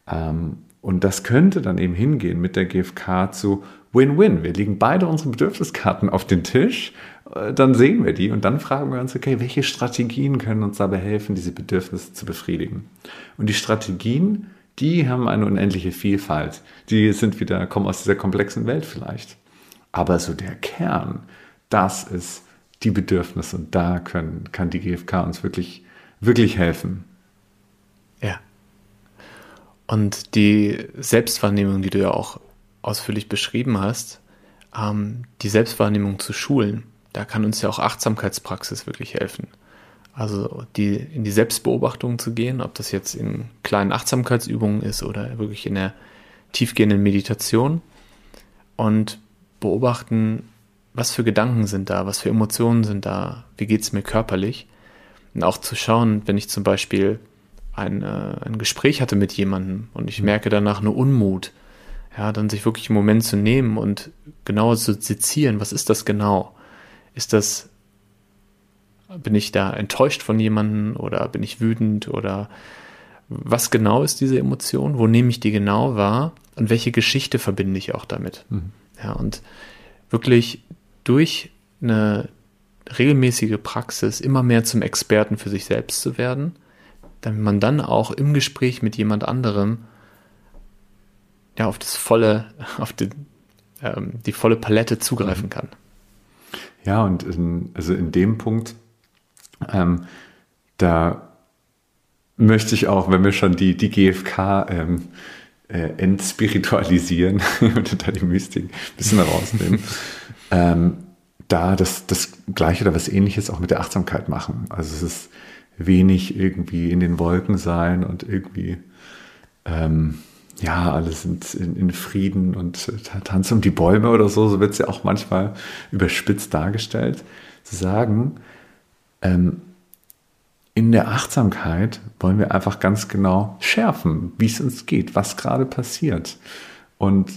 Ähm, und das könnte dann eben hingehen mit der GfK zu Win-Win. Wir legen beide unsere Bedürfniskarten auf den Tisch, äh, dann sehen wir die und dann fragen wir uns, okay, welche Strategien können uns dabei helfen, diese Bedürfnisse zu befriedigen? Und die Strategien die haben eine unendliche Vielfalt. Die sind wieder, kommen aus dieser komplexen Welt vielleicht. Aber so der Kern, das ist die Bedürfnisse und da können, kann die GfK uns wirklich, wirklich helfen. Ja. Und die Selbstwahrnehmung, die du ja auch ausführlich beschrieben hast, ähm, die Selbstwahrnehmung zu schulen, da kann uns ja auch Achtsamkeitspraxis wirklich helfen. Also die, in die Selbstbeobachtung zu gehen, ob das jetzt in kleinen Achtsamkeitsübungen ist oder wirklich in der tiefgehenden Meditation und beobachten, was für Gedanken sind da, was für Emotionen sind da, wie geht es mir körperlich. Und auch zu schauen, wenn ich zum Beispiel ein, äh, ein Gespräch hatte mit jemandem und ich merke danach eine Unmut, ja, dann sich wirklich einen Moment zu nehmen und genauer zu sezieren, was ist das genau? Ist das bin ich da enttäuscht von jemandem oder bin ich wütend oder was genau ist diese Emotion? Wo nehme ich die genau wahr? Und welche Geschichte verbinde ich auch damit? Mhm. Ja, und wirklich durch eine regelmäßige Praxis immer mehr zum Experten für sich selbst zu werden, damit man dann auch im Gespräch mit jemand anderem ja auf das volle, auf die, ähm, die volle Palette zugreifen mhm. kann. Ja, und in, also in dem Punkt ähm, da möchte ich auch, wenn wir schon die, die GfK ähm, äh, entspiritualisieren und da die Mystik ein bisschen rausnehmen, ähm, da das, das Gleiche oder was Ähnliches auch mit der Achtsamkeit machen. Also es ist wenig irgendwie in den Wolken sein und irgendwie ähm, ja, alle sind in, in Frieden und tanzen um die Bäume oder so, so wird es ja auch manchmal überspitzt dargestellt, zu sagen, ähm, in der Achtsamkeit wollen wir einfach ganz genau schärfen, wie es uns geht, was gerade passiert. Und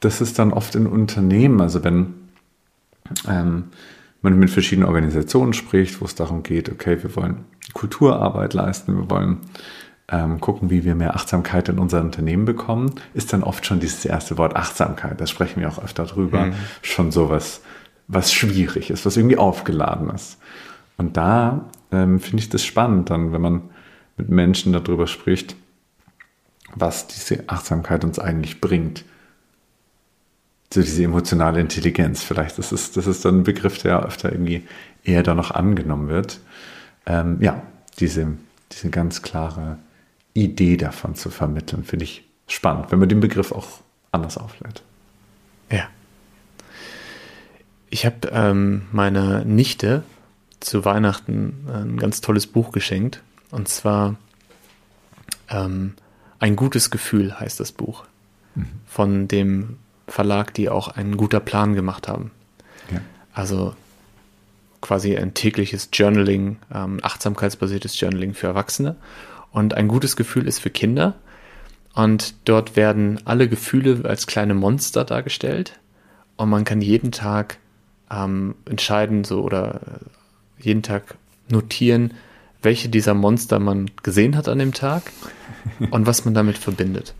das ist dann oft in Unternehmen, also wenn ähm, man mit verschiedenen Organisationen spricht, wo es darum geht, okay, wir wollen Kulturarbeit leisten, wir wollen ähm, gucken, wie wir mehr Achtsamkeit in unser Unternehmen bekommen, ist dann oft schon dieses erste Wort Achtsamkeit, da sprechen wir auch öfter drüber, mhm. schon sowas, was schwierig ist, was irgendwie aufgeladen ist. Und da ähm, finde ich das spannend, dann, wenn man mit Menschen darüber spricht, was diese Achtsamkeit uns eigentlich bringt. So diese emotionale Intelligenz, vielleicht. Das ist, das ist dann ein Begriff, der öfter irgendwie eher da noch angenommen wird. Ähm, ja, diese, diese ganz klare Idee davon zu vermitteln, finde ich spannend, wenn man den Begriff auch anders auflädt. Ja. Ich habe ähm, meiner Nichte zu Weihnachten ein ganz tolles Buch geschenkt. Und zwar ähm, Ein gutes Gefühl heißt das Buch. Mhm. Von dem Verlag, die auch einen guter Plan gemacht haben. Ja. Also quasi ein tägliches Journaling, ähm, achtsamkeitsbasiertes Journaling für Erwachsene. Und ein gutes Gefühl ist für Kinder. Und dort werden alle Gefühle als kleine Monster dargestellt. Und man kann jeden Tag ähm, entscheiden, so oder jeden Tag notieren, welche dieser Monster man gesehen hat an dem Tag und was man damit verbindet.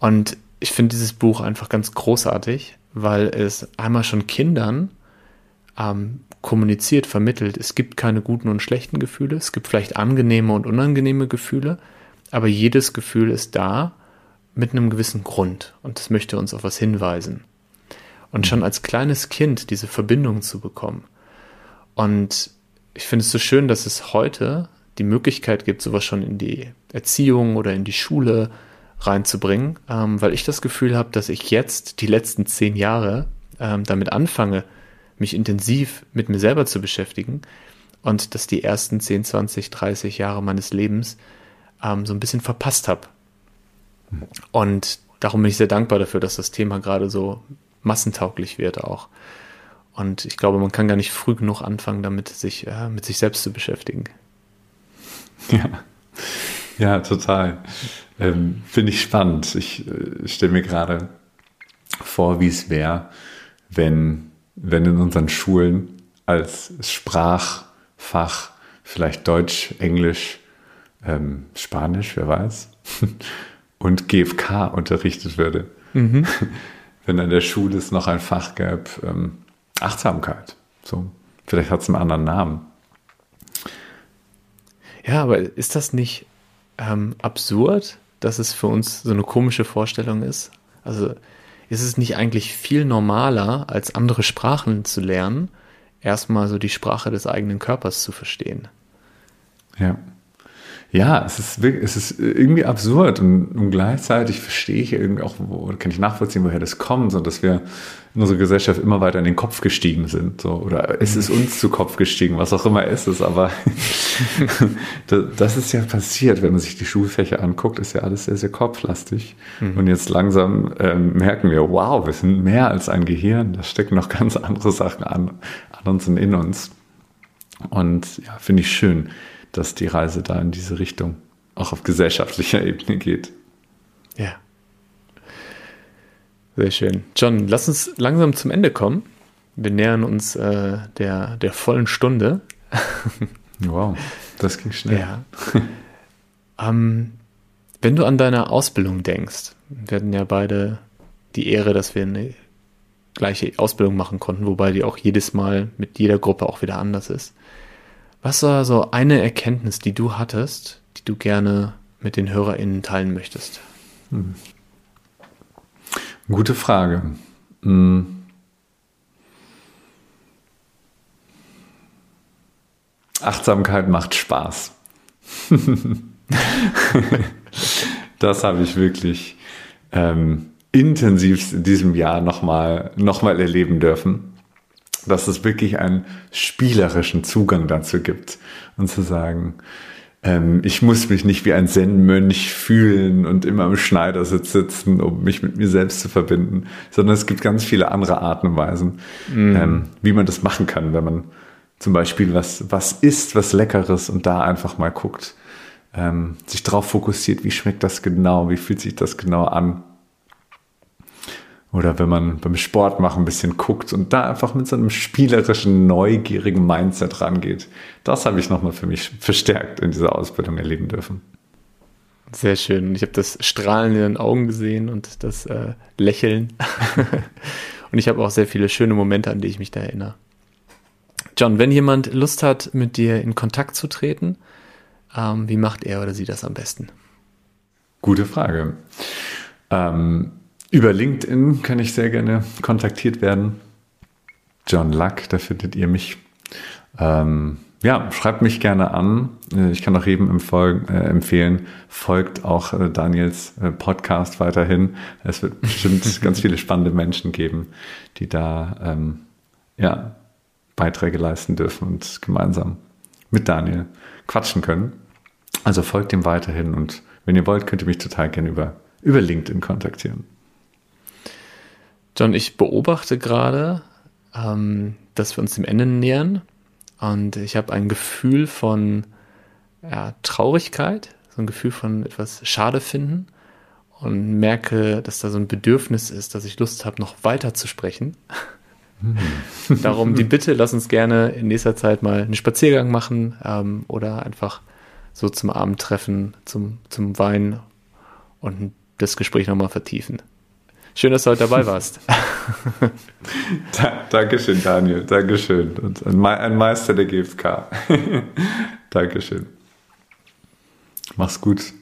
Und ich finde dieses Buch einfach ganz großartig, weil es einmal schon Kindern ähm, kommuniziert, vermittelt, es gibt keine guten und schlechten Gefühle, es gibt vielleicht angenehme und unangenehme Gefühle, aber jedes Gefühl ist da mit einem gewissen Grund und es möchte uns auf was hinweisen. Und schon als kleines Kind diese Verbindung zu bekommen. Und ich finde es so schön, dass es heute die Möglichkeit gibt, sowas schon in die Erziehung oder in die Schule reinzubringen, ähm, weil ich das Gefühl habe, dass ich jetzt die letzten zehn Jahre ähm, damit anfange, mich intensiv mit mir selber zu beschäftigen und dass die ersten 10, 20, 30 Jahre meines Lebens ähm, so ein bisschen verpasst habe. Und darum bin ich sehr dankbar dafür, dass das Thema gerade so massentauglich wird auch. Und ich glaube, man kann gar nicht früh genug anfangen, damit sich äh, mit sich selbst zu beschäftigen. Ja, ja total. Ähm, Finde ich spannend. Ich äh, stelle mir gerade vor, wie es wäre, wenn, wenn in unseren Schulen als Sprachfach vielleicht Deutsch, Englisch, ähm, Spanisch, wer weiß, und GFK unterrichtet würde. Mhm. Wenn an der Schule es noch ein Fach gäbe, ähm, Achtsamkeit. So, vielleicht hat es einen anderen Namen. Ja, aber ist das nicht ähm, absurd, dass es für uns so eine komische Vorstellung ist? Also ist es nicht eigentlich viel normaler, als andere Sprachen zu lernen, erstmal so die Sprache des eigenen Körpers zu verstehen? Ja ja, es ist, wirklich, es ist irgendwie absurd und, und gleichzeitig verstehe ich irgendwie auch, wo, kann ich nachvollziehen, woher das kommt, so dass wir in unserer Gesellschaft immer weiter in den Kopf gestiegen sind, so, oder es ist uns zu Kopf gestiegen, was auch immer ist es, aber das ist ja passiert, wenn man sich die Schulfächer anguckt, ist ja alles sehr, sehr kopflastig. Mhm. und jetzt langsam ähm, merken wir, wow, wir sind mehr als ein Gehirn, da stecken noch ganz andere Sachen an, an uns und in uns. Und ja, finde ich schön, dass die Reise da in diese Richtung auch auf gesellschaftlicher Ebene geht. Ja. Sehr schön. John, lass uns langsam zum Ende kommen. Wir nähern uns äh, der, der vollen Stunde. wow, das ging schnell. Ja. ähm, wenn du an deine Ausbildung denkst, wir hatten ja beide die Ehre, dass wir eine gleiche Ausbildung machen konnten, wobei die auch jedes Mal mit jeder Gruppe auch wieder anders ist. Was war so eine Erkenntnis, die du hattest, die du gerne mit den HörerInnen teilen möchtest? Hm. Gute Frage. Hm. Achtsamkeit macht Spaß. das habe ich wirklich ähm, intensiv in diesem Jahr nochmal noch mal erleben dürfen dass es wirklich einen spielerischen Zugang dazu gibt und zu sagen, ähm, ich muss mich nicht wie ein Zen-Mönch fühlen und immer im Schneidersitz sitzen, um mich mit mir selbst zu verbinden, sondern es gibt ganz viele andere Arten und Weisen, mhm. ähm, wie man das machen kann, wenn man zum Beispiel was, was isst, was Leckeres und da einfach mal guckt, ähm, sich darauf fokussiert, wie schmeckt das genau, wie fühlt sich das genau an oder wenn man beim Sport machen ein bisschen guckt und da einfach mit so einem spielerischen, neugierigen Mindset rangeht. Das habe ich nochmal für mich verstärkt in dieser Ausbildung erleben dürfen. Sehr schön. Ich habe das Strahlen in den Augen gesehen und das äh, Lächeln. und ich habe auch sehr viele schöne Momente, an die ich mich da erinnere. John, wenn jemand Lust hat, mit dir in Kontakt zu treten, ähm, wie macht er oder sie das am besten? Gute Frage. Ähm, über LinkedIn kann ich sehr gerne kontaktiert werden. John Luck, da findet ihr mich. Ähm, ja, schreibt mich gerne an. Äh, ich kann auch jedem äh, empfehlen, folgt auch äh, Daniels Podcast weiterhin. Es wird bestimmt ganz viele spannende Menschen geben, die da ähm, ja, Beiträge leisten dürfen und gemeinsam mit Daniel quatschen können. Also folgt ihm weiterhin und wenn ihr wollt, könnt ihr mich total gerne über, über LinkedIn kontaktieren. John, ich beobachte gerade, ähm, dass wir uns dem Ende nähern und ich habe ein Gefühl von ja, Traurigkeit, so ein Gefühl von etwas Schade finden und merke, dass da so ein Bedürfnis ist, dass ich Lust habe, noch weiter zu sprechen. Hm. Darum die Bitte, lass uns gerne in nächster Zeit mal einen Spaziergang machen ähm, oder einfach so zum Abendtreffen, zum, zum Wein und das Gespräch nochmal vertiefen. Schön, dass du heute dabei warst. da, Dankeschön, Daniel. Dankeschön. Und ein Meister der GFK. Dankeschön. Mach's gut.